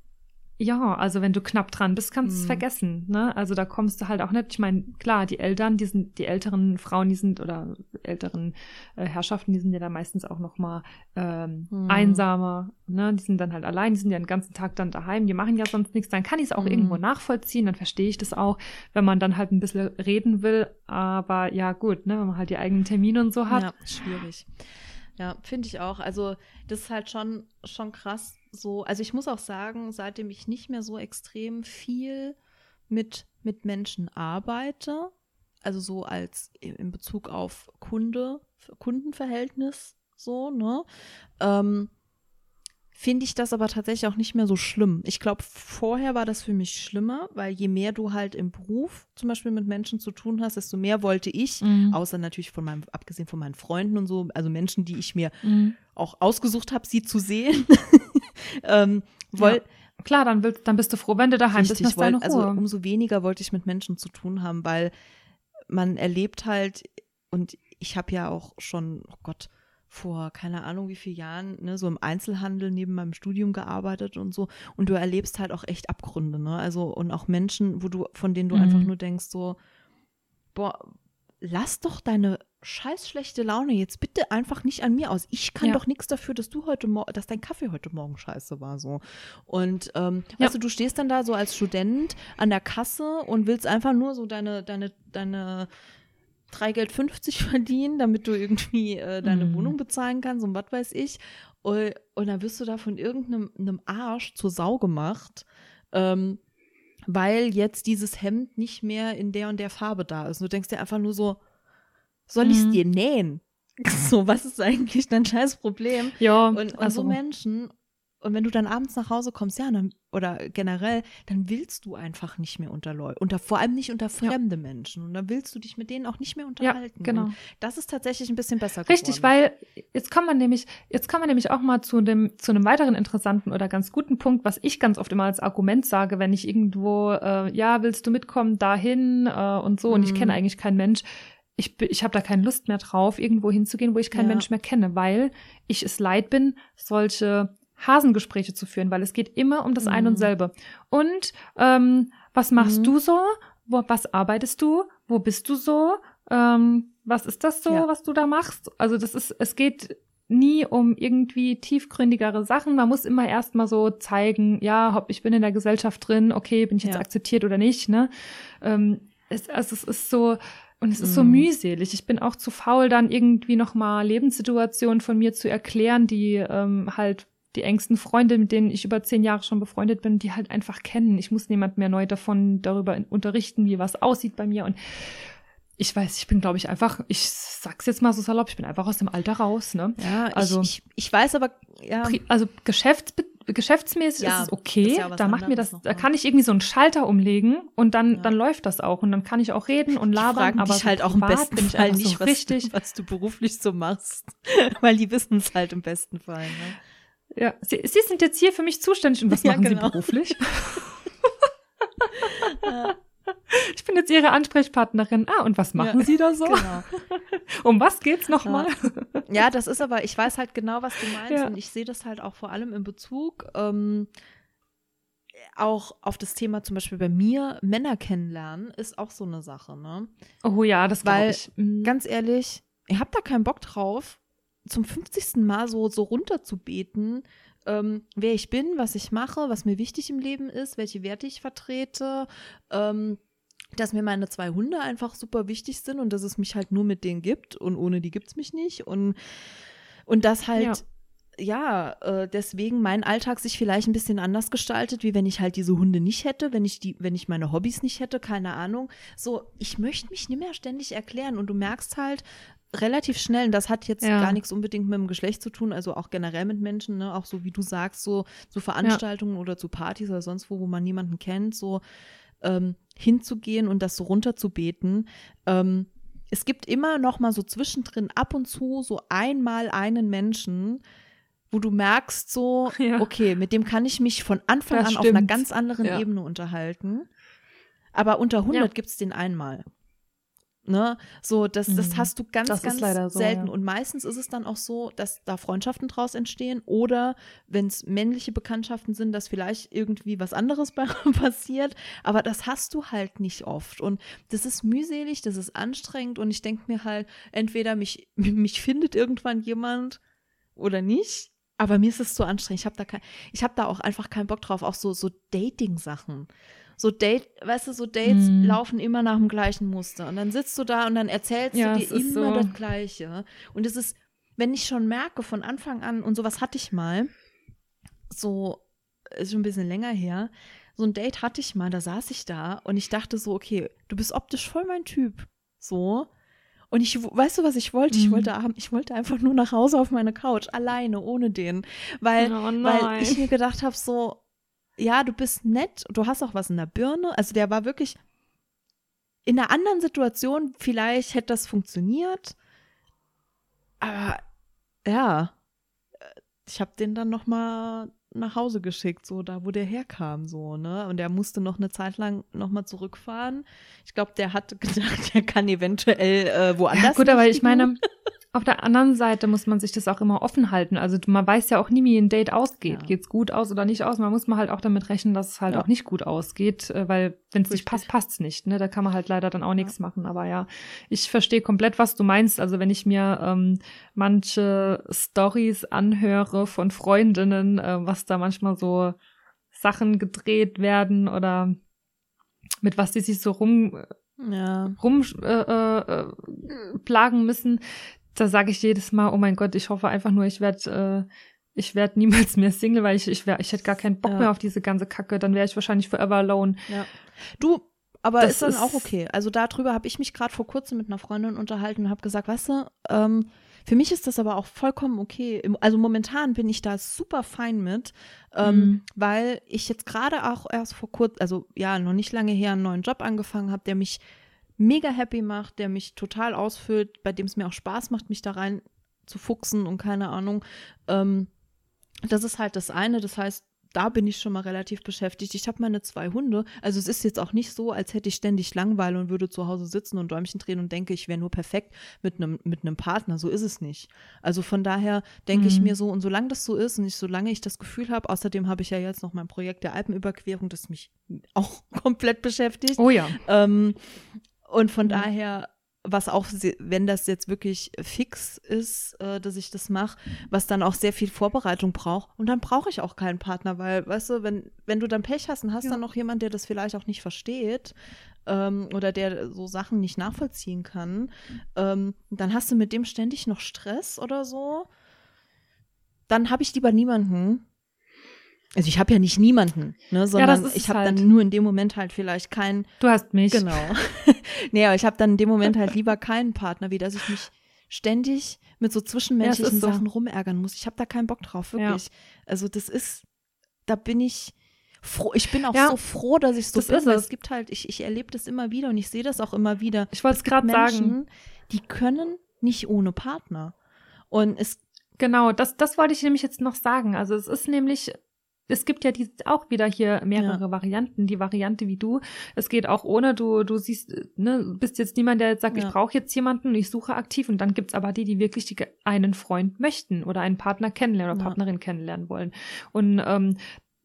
ja, also wenn du knapp dran bist, kannst du es Mhm. vergessen, ne? Also da kommst du halt auch nicht. Ich meine, klar, die Eltern, die sind, die älteren Frauen, die sind oder älteren äh, Herrschaften, die sind ja da meistens auch noch mal ähm, Mhm. einsamer, ne? Die sind dann halt allein, die sind ja den ganzen Tag dann daheim, die machen ja sonst nichts. Dann kann ich es auch Mhm. irgendwo nachvollziehen, dann verstehe ich das auch, wenn man dann halt ein bisschen reden will. Aber ja, gut, ne? Wenn man halt die eigenen Termine und so hat. Ja, schwierig. Ja, finde ich auch. Also, das ist halt schon, schon krass so. Also, ich muss auch sagen, seitdem ich nicht mehr so extrem viel mit, mit Menschen arbeite, also so als in Bezug auf Kunde, Kundenverhältnis, so, ne, ähm, finde ich das aber tatsächlich auch nicht mehr so schlimm. Ich glaube, vorher war das für mich schlimmer, weil je mehr du halt im Beruf zum Beispiel mit Menschen zu tun hast, desto mehr wollte ich, Mhm. außer natürlich von meinem, abgesehen von meinen Freunden und so, also Menschen, die ich mir Mhm. auch ausgesucht habe, sie zu sehen. ähm, woll, Klar, dann, willst, dann bist du froh, wenn du daheim bist, Richtig, hast deine wollt, also umso weniger wollte ich mit Menschen zu tun haben, weil man erlebt halt, und ich habe ja auch schon, oh Gott, vor keine Ahnung wie vielen Jahren, ne, so im Einzelhandel neben meinem Studium gearbeitet und so. Und du erlebst halt auch echt Abgründe, ne? Also, und auch Menschen, wo du, von denen du Mhm. einfach nur denkst, so, boah, lass doch deine scheiß schlechte Laune jetzt bitte einfach nicht an mir aus. Ich kann Ja. doch nichts dafür, dass du heute Morgen, dass dein Kaffee heute Morgen scheiße war so. Und ähm, Ja. weißt du, du stehst dann da so als Student an der Kasse und willst einfach nur so deine, deine, deine 3 Geld 50 verdienen, damit du irgendwie äh, deine Mhm. Wohnung bezahlen kannst und was weiß ich. Und, und dann wirst du da von irgendeinem einem Arsch zur Sau gemacht. Ähm, weil jetzt dieses Hemd nicht mehr in der und der Farbe da ist. Und du denkst dir einfach nur so, soll ich es Mhm. dir nähen? So, was ist eigentlich dein scheiß Problem? ja, Und, und also, so Menschen, und wenn du dann abends nach Hause kommst, ja, dann, oder generell, dann willst du einfach nicht mehr unter Leute, unter, vor allem nicht unter fremde Menschen. Und dann willst du dich mit denen auch nicht mehr ja, unterhalten. genau. Und das ist tatsächlich ein bisschen besser geworden. Richtig, weil jetzt kommen wir nämlich, jetzt kommen wir nämlich auch mal zu dem, zu einem weiteren interessanten oder ganz guten Punkt, was ich ganz oft immer als Argument sage, wenn ich irgendwo, äh, ja, willst du mitkommen dahin äh, und so, und ich Mhm. kenne eigentlich keinen Mensch. Ich, ich habe da keine Lust mehr drauf, irgendwo hinzugehen, wo ich keinen Ja. Mensch mehr kenne, weil ich es leid bin, solche Hasengespräche zu führen, weil es geht immer um das ein und Mhm. selbe. Und ähm, was machst Mhm. du so? Wo, was arbeitest du? Wo bist du so? Ähm, was ist das so, Ja. was du da machst? Also das ist, es geht nie um irgendwie tiefgründigere Sachen. Man muss immer erstmal so zeigen, ja, hopp, ich bin in der Gesellschaft drin, okay, bin ich jetzt Ja. akzeptiert oder nicht, ne? Ähm, es, also es ist so, und es ist so Mhm. mühselig. Ich bin auch zu faul, dann irgendwie nochmal Lebenssituationen von mir zu erklären, die ähm, halt die engsten Freunde, mit denen ich über zehn Jahre schon befreundet bin, die halt einfach kennen. Ich muss niemand mehr neu davon darüber unterrichten, wie was aussieht bei mir. Und ich weiß, ich bin, glaube ich, einfach, ich sag's jetzt mal so salopp, ich bin einfach aus dem Alter raus, ne? ja, also- ich, ich, ich weiß aber, ja, Also geschäfts geschäftsmäßig Ja, ist es okay. ist ja da macht mir das, noch da kann ich irgendwie so einen Schalter umlegen und dann, Ja. dann läuft das auch und dann kann ich auch reden und die labern. fragen aber dich so halt auch im besten bin ich Fall nicht, so was, richtig. was du beruflich so machst. Weil die wissen es halt im besten Fall. Ne? Ja, Sie, Sie sind jetzt hier für mich zuständig und was Ja, machen genau. Sie beruflich? Ich bin jetzt Ihre Ansprechpartnerin. Ah, und was machen Ja, Sie da so? Genau. Um was geht's nochmal? Ja, das ist aber, ich weiß halt genau, was du meinst Ja. und ich sehe das halt auch vor allem in Bezug ähm, auch auf das Thema zum Beispiel bei mir, Männer kennenlernen, ist auch so eine Sache, ne? Oh ja, das glaube Weil, ich. Mhm. Ganz ehrlich, ich habe da keinen Bock drauf, zum 50. Mal so, so runterzubeten, ähm, wer ich bin, was ich mache, was mir wichtig im Leben ist, welche Werte ich vertrete, ähm, dass mir meine zwei Hunde einfach super wichtig sind und dass es mich halt nur mit denen gibt und ohne die gibt's mich nicht und und das halt ja, äh, deswegen mein Alltag sich vielleicht ein bisschen anders gestaltet, wie wenn ich halt diese Hunde nicht hätte, wenn ich die, wenn ich meine Hobbys nicht hätte, keine Ahnung. So, ich möchte mich nicht mehr ständig erklären und du merkst halt relativ schnell, und das hat jetzt Ja. gar nichts unbedingt mit dem Geschlecht zu tun, also auch generell mit Menschen, ne, auch so wie du sagst, so zu Veranstaltungen oder zu Partys oder sonst wo, wo man niemanden kennt, so ähm, hinzugehen und das so runterzubeten, ähm, es gibt immer noch mal so zwischendrin ab und zu so einmal einen Menschen, wo du merkst so, Ja. okay, mit dem kann ich mich von Anfang Das an auf einer stimmt. ganz anderen Ja. Ebene unterhalten. Aber unter 100 Ja. gibt's den einmal. Ne? So, das, das Mhm. hast du ganz, Das ganz so, selten. ja. Und meistens ist es dann auch so, dass da Freundschaften draus entstehen oder wenn es männliche Bekanntschaften sind, dass vielleicht irgendwie was anderes bei passiert. Aber das hast du halt nicht oft. Und das ist mühselig, das ist anstrengend und ich denke mir halt, entweder mich, mich findet irgendwann jemand oder nicht. Aber mir ist es so anstrengend. Ich habe da kein, ich habe da auch einfach keinen Bock drauf. Auch so, so Dating-Sachen. So Date, weißt du, so Dates Mhm. laufen immer nach dem gleichen Muster. Und dann sitzt du da und dann erzählst Ja, du dir immer so. das Gleiche. Und es ist, wenn ich schon merke von Anfang an, und sowas hatte ich mal, so, ist schon ein bisschen länger her, so ein Date hatte ich mal, da saß ich da und ich dachte so, okay, du bist optisch voll mein Typ. So. Und ich, weißt du, was ich wollte? Ich Mhm. wollte, abend- ich wollte einfach nur nach Hause auf meine Couch, alleine, ohne den. Weil, Oh weil ich mir gedacht habe, so, ja, du bist nett, du hast auch was in der Birne. Also der war wirklich in einer anderen Situation, vielleicht hätte das funktioniert. Aber ja, äh, ich habe den dann noch mal nach Hause geschickt, so da, wo der herkam, so, ne? Und der musste noch eine Zeit lang noch mal zurückfahren. Ich glaube, der hatte gedacht, der kann eventuell äh, woanders. Ja, gut, aber ich meine, auf der anderen Seite muss man sich das auch immer offen halten. Also man weiß ja auch nie, wie ein Date ausgeht. Ja. Geht's gut aus oder nicht aus? Man muss mal halt auch damit rechnen, dass es halt Ja. auch nicht gut ausgeht, äh, weil wenn es nicht passt, passt's nicht. Ne? Da kann man halt leider dann auch nichts machen. Aber ja, ich verstehe komplett, was du meinst. Also wenn ich mir ähm, manche Stories anhöre von Freundinnen, äh, was da manchmal so Sachen gedreht werden oder mit was die sich so rum ja. rumplagen äh, äh, plagen müssen, da sage ich jedes Mal, oh mein Gott, ich hoffe einfach nur, ich werde äh, ich werde niemals mehr Single, weil ich ich, wär, ich hätte gar keinen Bock Ja. mehr auf diese ganze Kacke, dann wäre ich wahrscheinlich forever alone. Ja. Du, aber Das ist dann ist- auch okay. Also darüber habe ich mich gerade vor kurzem mit einer Freundin unterhalten und habe gesagt, weißt du, ähm, für mich ist das aber auch vollkommen okay. Also momentan bin ich da super fein mit, ähm, Mhm. weil ich jetzt gerade auch erst vor kurzem, also ja, noch nicht lange her einen neuen Job angefangen habe, der mich mega happy macht, der mich total ausfüllt, bei dem es mir auch Spaß macht, mich da rein zu fuchsen und keine Ahnung. Ähm, das ist halt das eine. Das heißt, da bin ich schon mal relativ beschäftigt. Ich habe meine zwei Hunde. Also es ist jetzt auch nicht so, als hätte ich ständig Langeweile und würde zu Hause sitzen und Däumchen drehen und denke, ich wäre nur perfekt mit einem mit einem Partner. So ist es nicht. Also von daher denke ich Mhm. mir so, und solange das so ist und ich, solange ich das Gefühl habe, außerdem habe ich ja jetzt noch mein Projekt der Alpenüberquerung, das mich auch komplett beschäftigt. Oh ja. Ähm, und von Mhm. daher, was auch, wenn das jetzt wirklich fix ist, äh, dass ich das mache, was dann auch sehr viel Vorbereitung braucht. Und dann brauche ich auch keinen Partner, weil, weißt du, wenn, wenn du dann Pech hast und hast Ja. dann noch jemand, der das vielleicht auch nicht versteht ähm, oder der so Sachen nicht nachvollziehen kann, ähm, dann hast du mit dem ständig noch Stress oder so. Dann habe ich lieber niemanden. Also ich habe ja nicht niemanden, ne, sondern ist ich habe halt. dann nur in dem Moment halt vielleicht keinen Du hast mich. Genau. nee, aber ich habe dann in dem Moment halt lieber keinen Partner, wie dass ich mich ständig mit so zwischenmenschlichen ist so. Sachen rumärgern muss. Ich habe da keinen Bock drauf, wirklich. Also das ist, da bin ich froh. Ich bin auch Ja, so froh, dass ich so das bin. ist es. es gibt halt, ich, ich erlebe das immer wieder und ich sehe das auch immer wieder. Ich wollte es gerade sagen. Die können nicht ohne Partner. Und es Genau, das, das wollte ich nämlich jetzt noch sagen. Also es ist nämlich, es gibt ja die, auch wieder hier mehrere Varianten. Die Variante wie du, es geht auch ohne, du, du siehst, ne, bist jetzt niemand, der jetzt sagt, Ja. ich brauche jetzt jemanden, ich suche aktiv. Und dann gibt's aber die, die wirklich die, einen Freund möchten oder einen Partner kennenlernen oder Ja. Partnerin kennenlernen wollen. Und ähm,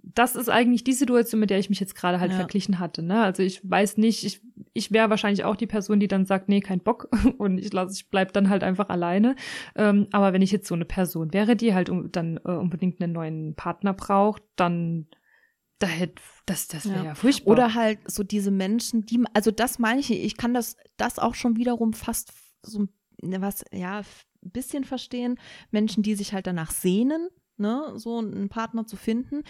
das ist eigentlich die Situation, mit der ich mich jetzt gerade halt Ja. verglichen hatte. Ne? Also ich weiß nicht, ich, ich wäre wahrscheinlich auch die Person, die dann sagt, nee, kein Bock und ich lasse, ich bleib dann halt einfach alleine. Ähm, aber wenn ich jetzt so eine Person wäre, die halt um, dann äh, unbedingt einen neuen Partner braucht, dann da hätte das, das wäre ja. Ja. furchtbar. Oder halt so diese Menschen, die, also das meine ich, ich kann das, das auch schon wiederum fast so ne, was, ja, ein bisschen verstehen. Menschen, die sich halt danach sehnen, ne, so einen Partner zu finden.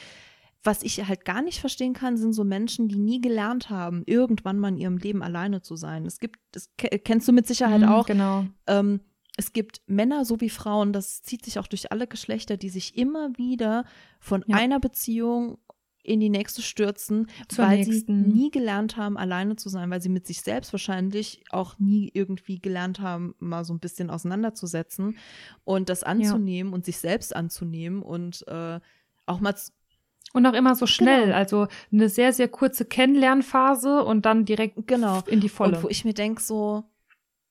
Was ich halt gar nicht verstehen kann, sind so Menschen, die nie gelernt haben, irgendwann mal in ihrem Leben alleine zu sein. Es gibt, das ke- kennst du mit Sicherheit Mhm, auch, Genau. ähm, es gibt Männer sowie Frauen, das zieht sich auch durch alle Geschlechter, die sich immer wieder von Ja. einer Beziehung in die nächste stürzen, Zur weil nächsten. sie nie gelernt haben, alleine zu sein, weil sie mit sich selbst wahrscheinlich auch nie irgendwie gelernt haben, mal so ein bisschen auseinanderzusetzen und das anzunehmen und sich selbst anzunehmen und äh, auch mal Und auch immer so schnell. Genau. Also eine sehr, sehr kurze Kennenlernphase und dann direkt Genau. in die volle. Und wo ich mir denke, so,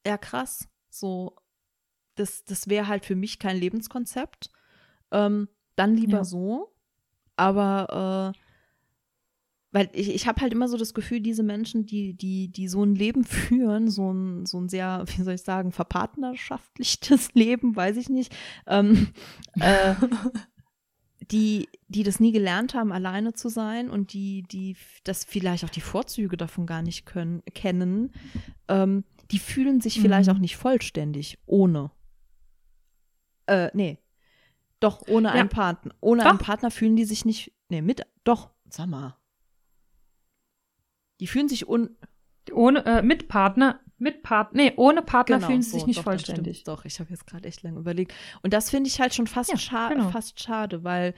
ja krass, so, das, das wäre halt für mich kein Lebenskonzept. Ähm, dann lieber Ja. so. Aber äh, weil ich, ich habe halt immer so das Gefühl, diese Menschen, die, die, die so ein Leben führen, so ein, so ein sehr, wie soll ich sagen, verpartnerschaftliches Leben, weiß ich nicht, ähm, äh, die, die das nie gelernt haben, alleine zu sein und die, die das vielleicht auch die Vorzüge davon gar nicht können, kennen, ähm, die fühlen sich vielleicht Mhm. auch nicht vollständig ohne. Äh, nee. Doch, ohne Ja. einen Partner. Ohne Doch. einen Partner fühlen die sich nicht. Nee, mit. Doch, sag mal. Die fühlen sich un. ohne, äh, mit Partner, mit Partner, nee, ohne Partner Genau, fühlen sie so, sich nicht doch, vollständig. Doch, ich habe jetzt gerade echt lange überlegt. Und das finde ich halt schon fast, Ja, scha genau. fast schade, weil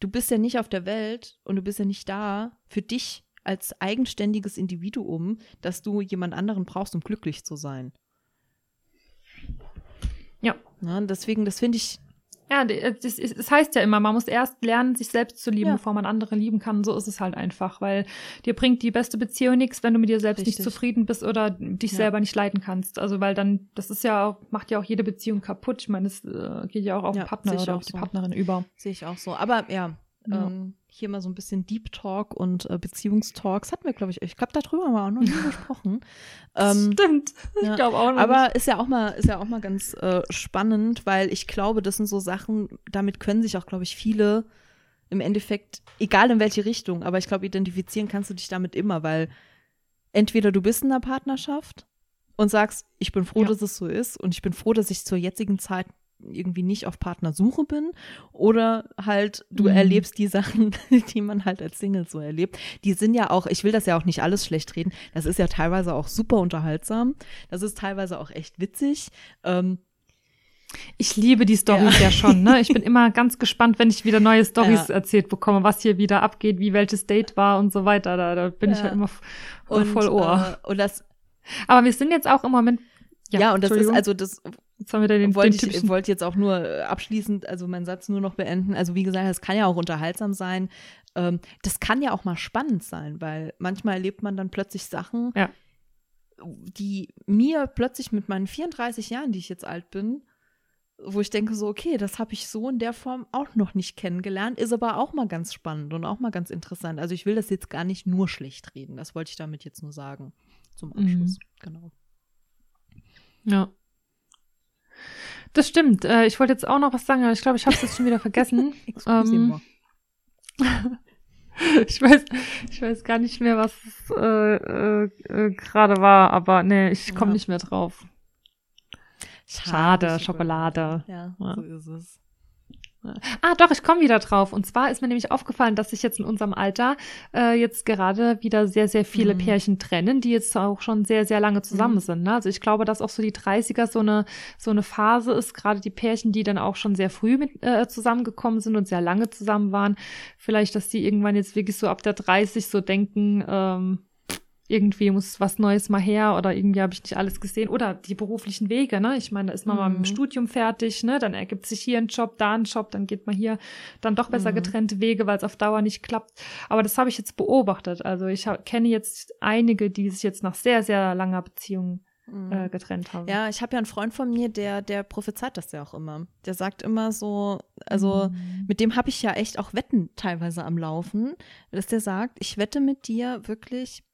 du bist ja nicht auf der Welt und du bist ja nicht da für dich als eigenständiges Individuum, dass du jemand anderen brauchst, um glücklich zu sein. Ja. Na, deswegen, das finde ich, Ja, äh, das, ist- das heißt ja immer, man muss erst lernen, sich selbst zu lieben, Ja. bevor man andere lieben kann. So ist es halt einfach, weil dir bringt die beste Beziehung nichts, wenn du mit dir selbst Richtig. nicht zufrieden bist oder dich Ja. selber nicht leiden kannst. Also weil dann, das ist ja auch, macht ja auch jede Beziehung kaputt. Ich meine, das äh, geht ja auch auf Ja, den Partner oder auch auf die so. Partnerin über. sehe ich auch so. Aber ja, Ja. ähm, hier mal so ein bisschen Deep Talk und äh, Beziehungstalks hatten wir, glaube ich, ich glaube, darüber haben wir auch noch nie gesprochen. Ähm, Stimmt. ja. Ich glaube auch noch. Aber ist ja auch mal, ist ja auch mal ganz äh, spannend, weil ich glaube, das sind so Sachen, damit können sich auch, glaube ich, viele im Endeffekt, egal in welche Richtung, aber ich glaube, identifizieren kannst du dich damit immer, weil entweder du bist in einer Partnerschaft und sagst, ich bin froh, Ja. dass es so ist und ich bin froh, dass ich zur jetzigen Zeit irgendwie nicht auf Partnersuche bin oder halt du Mhm. erlebst die Sachen, die man halt als Single so erlebt. Die sind ja auch, ich will das ja auch nicht alles schlecht reden, das ist ja teilweise auch super unterhaltsam, das ist teilweise auch echt witzig. Ähm, Ich liebe die Storys ja. schon, ne? Ich bin immer ganz gespannt, wenn ich wieder neue Storys Ja. erzählt bekomme, was hier wieder abgeht, wie welches Date war und so weiter. Da, da bin ich Ja. ja immer f- und, voll Ohr. Äh, und das, Aber wir sind jetzt auch im Moment. ja, und das ist also das Jetzt haben wir da den, wollte den ich wollte jetzt auch nur äh, abschließend, also meinen Satz nur noch beenden. Also wie gesagt, es kann ja auch unterhaltsam sein. Ähm, das kann ja auch mal spannend sein, weil manchmal erlebt man dann plötzlich Sachen, Ja. die mir plötzlich mit meinen 34 Jahren, die ich jetzt alt bin, wo ich denke so, okay, das habe ich so in der Form auch noch nicht kennengelernt, ist aber auch mal ganz spannend und auch mal ganz interessant. Also ich will das jetzt gar nicht nur schlecht reden, das wollte ich damit jetzt nur sagen zum Abschluss. Genau. Ja. Das stimmt. Äh, ich wollte jetzt auch noch was sagen, aber ich glaube, ich habe es jetzt schon wieder vergessen. Excusez-moi. ich weiß, ich weiß gar nicht mehr, was es äh, äh, äh, gerade war, aber nee, ich komme Ja. nicht mehr drauf. Schade, Schokolade. Ja, Ja. so ist es. Ah, doch, ich komme wieder drauf. Und zwar ist mir nämlich aufgefallen, dass sich jetzt in unserem Alter äh, jetzt gerade wieder sehr, sehr viele Mhm. Pärchen trennen, die jetzt auch schon sehr, sehr lange zusammen Mhm. sind. Ne? Also ich glaube, dass auch so die 30er so eine, so eine Phase ist, gerade die Pärchen, die dann auch schon sehr früh mit äh, zusammengekommen sind und sehr lange zusammen waren. Vielleicht, dass die irgendwann jetzt wirklich so ab der 30 so denken, ähm, irgendwie muss was Neues mal her oder irgendwie habe ich nicht alles gesehen oder die beruflichen Wege, ne? Ich meine, da ist man mal mit Mhm. dem Studium fertig, ne? Dann ergibt sich hier ein Job, da ein Job, dann geht man hier dann doch besser Mhm. getrennte Wege, weil es auf Dauer nicht klappt. Aber das habe ich jetzt beobachtet. Also ich hab, kenne jetzt einige, die sich jetzt nach sehr, sehr langer Beziehung äh, getrennt haben. Mhm. Ja, ich habe ja einen Freund von mir, der, der prophezeit das ja auch immer. Der sagt immer so, also Mhm. mit dem habe ich ja echt auch Wetten teilweise am Laufen, dass der sagt, ich wette mit dir wirklich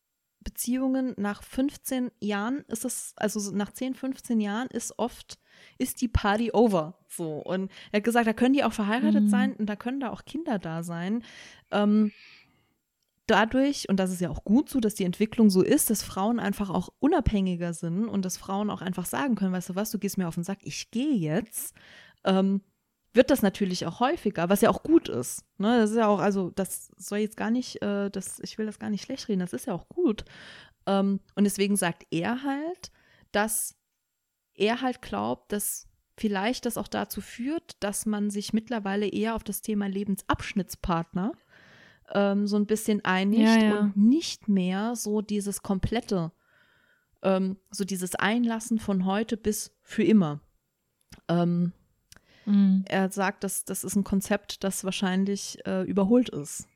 Beziehungen nach 15 Jahren ist es, also so nach 10, 15 Jahren ist oft, ist die Party over. So. Und er hat gesagt, da können die auch verheiratet Mhm. sein und da können da auch Kinder da sein. Ähm, dadurch, und das ist ja auch gut so, dass die Entwicklung so ist, dass Frauen einfach auch unabhängiger sind und dass Frauen auch einfach sagen können, weißt du was, du gehst mir auf den Sack, ich gehe jetzt, ähm, wird das natürlich auch häufiger, was ja auch gut ist. Ne? Das ist ja auch, also das soll jetzt gar nicht, äh, das, ich will das gar nicht schlecht reden, das ist ja auch gut. Ähm, und deswegen sagt er halt, dass er halt glaubt, dass vielleicht das auch dazu führt, dass man sich mittlerweile eher auf das Thema Lebensabschnittspartner ähm, so ein bisschen einigt Ja, ja. und nicht mehr so dieses komplette, ähm, so dieses Einlassen von heute bis für immer. Ähm, Mhm. er sagt, dass das ist ein Konzept, das wahrscheinlich äh, überholt ist.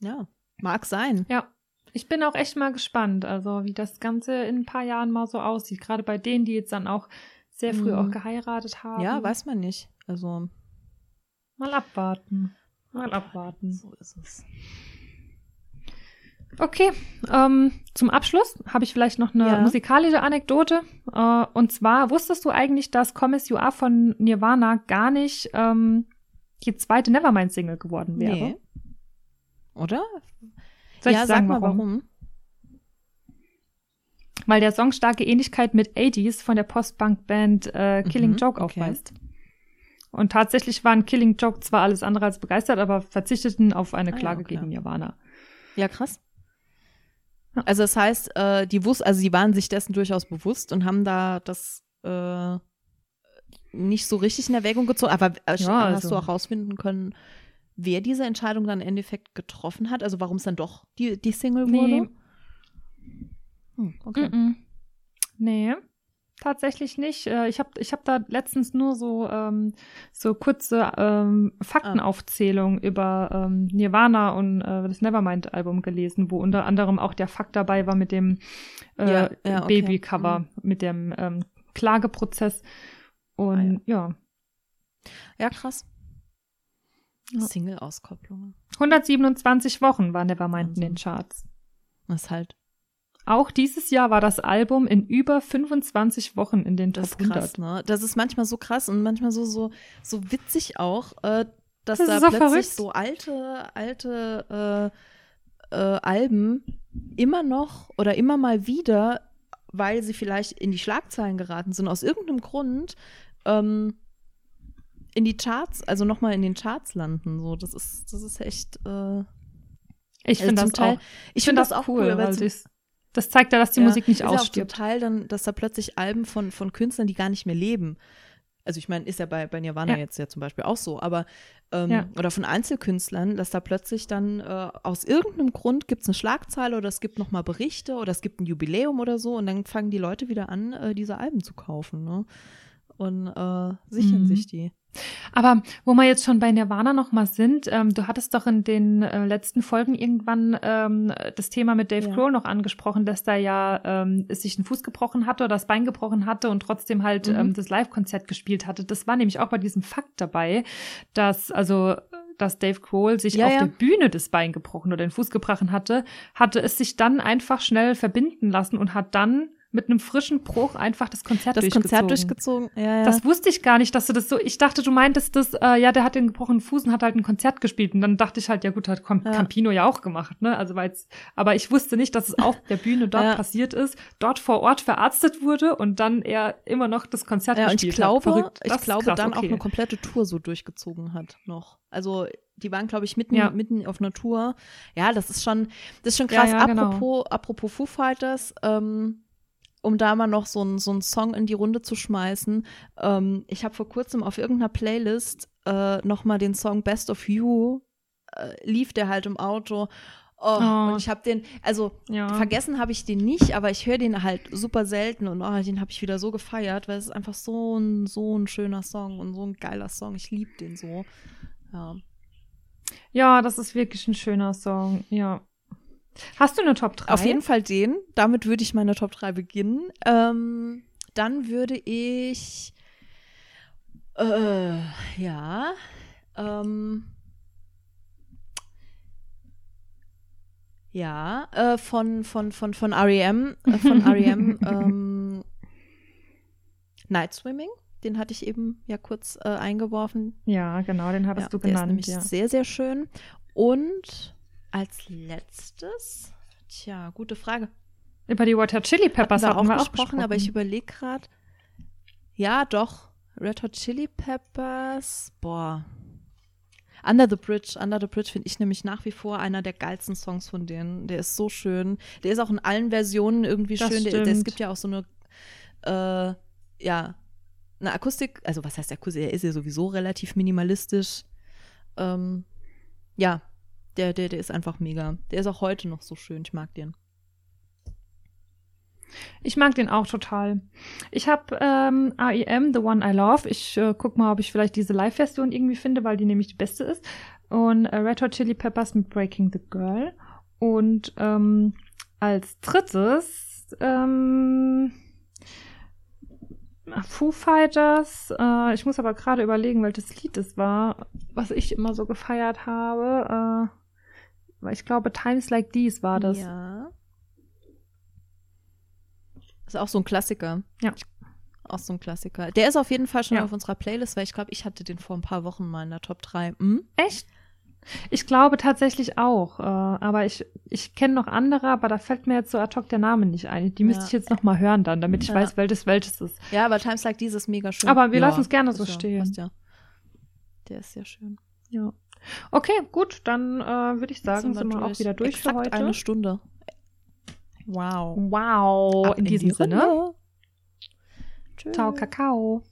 Ja, mag sein. Ja. Ich bin auch echt mal gespannt, also wie das Ganze in ein paar Jahren mal so aussieht. Gerade bei denen, die jetzt dann auch sehr früh Mhm. auch geheiratet haben. Ja, weiß man nicht. Also, Mal abwarten. Mal abwarten. so ist es. Okay, ähm, zum Abschluss habe ich vielleicht noch eine Ja. musikalische Anekdote. Äh, und zwar, wusstest du eigentlich, dass Come As You Are von Nirvana gar nicht ähm, die zweite Nevermind-Single geworden wäre? Nee. Oder? Soll ich ja, sagen, sag mal warum? warum. Weil der Song starke Ähnlichkeit mit 80s von der Post-Punk-Band äh, Killing Mhm, Joke okay. aufweist. Und tatsächlich waren Killing Joke zwar alles andere als begeistert, aber verzichteten auf eine Ah ja, Klage okay. gegen Nirvana. Ja, krass. Also das heißt, äh, die wus also sie waren sich dessen durchaus bewusst und haben da das äh, nicht so richtig in Erwägung gezogen. Aber äh, Ja, hast also- du auch rausfinden können, wer diese Entscheidung dann im Endeffekt getroffen hat? Also warum es dann doch die, die Single Nee. wurde? Hm, okay. Mm-mm. Nee, tatsächlich nicht. Äh, Ich habe ich hab da letztens nur so, ähm, so kurze ähm, Faktenaufzählung über ähm, Nirvana und äh, das Nevermind-Album gelesen, wo unter anderem auch der Fakt dabei war mit dem äh, Ja, ja, okay. Babycover, Mhm. mit dem ähm, Klageprozess. Und ja. Ja, krass. Ja. Single-Auskopplungen. 127 Wochen war Nevermind in Wahnsinn. den Charts. Das ist halt, Auch dieses Jahr war das Album in über 25 Wochen in den Top das ist 100. krass, ne? Das ist manchmal so krass und manchmal so, so, so witzig auch, äh, dass Das da plötzlich verrückt. so alte, alte äh, äh, Alben immer noch oder immer mal wieder, weil sie vielleicht in die Schlagzeilen geraten sind, aus irgendeinem Grund, ähm, in die Charts, also nochmal in den Charts landen. So, das ist, das ist echt. Äh, Ich also finde das Teil- auch. ich finde finde das cool, weil weil zum- das, zeigt ja, dass die Ja, Musik nicht ist ja auch ausstirbt. zum Teil dann, dass da plötzlich Alben von, von Künstlern, die gar nicht mehr leben. Also ich meine, ist ja bei, bei Nirvana Ja. jetzt ja zum Beispiel auch so, aber ähm, Ja. oder von Einzelkünstlern, dass da plötzlich dann äh, aus irgendeinem Grund gibt es eine Schlagzeile oder es gibt nochmal Berichte oder es gibt ein Jubiläum oder so und dann fangen die Leute wieder an, äh, diese Alben zu kaufen, ne? Und äh, sichern Mhm. sich die. Aber wo wir jetzt schon bei Nirvana noch mal sind, ähm, du hattest doch in den äh, letzten Folgen irgendwann ähm, das Thema mit Dave Ja. Grohl noch angesprochen, dass da ja ähm, es sich einen Fuß gebrochen hatte oder das Bein gebrochen hatte und trotzdem halt Mhm. ähm, das Live-Konzert gespielt hatte. Das war nämlich auch bei diesem Fakt dabei, dass also dass Dave Grohl sich Ja, auf ja. der Bühne das Bein gebrochen oder den Fuß gebrochen hatte, hatte es sich dann einfach schnell verbinden lassen und hat dann mit einem frischen Bruch einfach das Konzert Das durchgezogen. Konzert durchgezogen. Ja, ja. Das wusste ich gar nicht, dass du das so. Ich dachte, du meintest das, äh, ja, der hat den gebrochenen Fuß und hat halt ein Konzert gespielt. Und dann dachte ich halt, ja gut, hat Cam Ja. Campino ja auch gemacht, ne? Also weil aber ich wusste nicht, dass es auf der Bühne dort passiert ist, dort vor Ort verarztet wurde und dann er immer noch das Konzert Ja, und gespielt ich glaube, hat. Verrückt. ich glaube krass, dann auch okay. eine komplette Tour so durchgezogen hat noch. Also die waren, glaube ich, mitten, Ja. mitten auf einer Tour. Ja, das ist schon, das ist schon krass. genau. apropos, apropos Foo Fighters, ähm, um da mal noch so einen so Song in die Runde zu schmeißen. Ähm, ich habe vor kurzem auf irgendeiner Playlist äh, noch mal den Song Best of You äh, lief der halt im Auto. Oh, Oh. Und ich habe den, also Ja. Vergessen habe ich den nicht, aber ich höre den halt super selten und oh, den habe ich wieder so gefeiert, weil es ist einfach so ein, so ein schöner Song und so ein geiler Song. Ich liebe den so. Ja. Ja, das ist wirklich ein schöner Song. Ja. Hast du eine Top 3? Auf jeden Fall den. Damit würde ich meine Top 3 beginnen. Ähm, dann würde ich äh, ja ähm, ja äh, von von von von REM äh, von REM ähm, Night Swimming. Den hatte ich eben ja kurz äh, eingeworfen. Ja, genau, den hattest Ja, du der ist genannt. nämlich Ja. sehr, sehr schön. Und als letztes, tja, gute Frage. Über die Water Chili Peppers Hatten wir auch wir auch gesprochen, aber ich überlege gerade. Ja, doch. Red Hot Chili Peppers. Boah. Under the Bridge. Under the Bridge finde ich nämlich nach wie vor einer der geilsten Songs von denen. Der ist so schön. Der ist auch in allen Versionen irgendwie Das schön. Der, der, es gibt ja auch so eine, äh, ja, eine Akustik. Also, was heißt Akustik? Er ist ja sowieso relativ minimalistisch. Ähm, ja, Der, der, der ist einfach mega. Der ist auch heute noch so schön. Ich mag den. Ich mag den auch total. Ich habe ähm, AEM, The One I Love. Ich äh, guck mal, ob ich vielleicht diese Live-Version irgendwie finde, weil die nämlich die beste ist. Und äh, Red Hot Chili Peppers mit Breaking the Girl. Und ähm, als drittes ähm, Foo Fighters. Äh, ich muss aber gerade überlegen, welches Lied es war, was ich immer so gefeiert habe. Äh, ich glaube, Times Like These war das. Ja. Ist auch so ein Klassiker. Ja. Auch so ein Klassiker. Der ist auf jeden Fall schon Ja. auf unserer Playlist, weil ich glaube, ich hatte den vor ein paar Wochen mal in der Top 3. Hm? Echt? Ich glaube tatsächlich auch. Äh, aber ich, ich kenne noch andere, aber da fällt mir jetzt so ad hoc der Name nicht ein. Die müsste Ja. ich jetzt noch mal hören dann, damit ich Ja. weiß, welches welches ist. Ja, aber Times Like These ist mega schön. Aber wir ja, lassen es gerne so ja, stehen. Der ist sehr schön. Ja. Okay, gut, dann äh, würde ich sagen, Jetzt sind wir auch wieder durch Exakt für heute. eine Stunde. Wow. Wow, Ab in diesem die Sinne. Tschüss. Ciao, Kakao.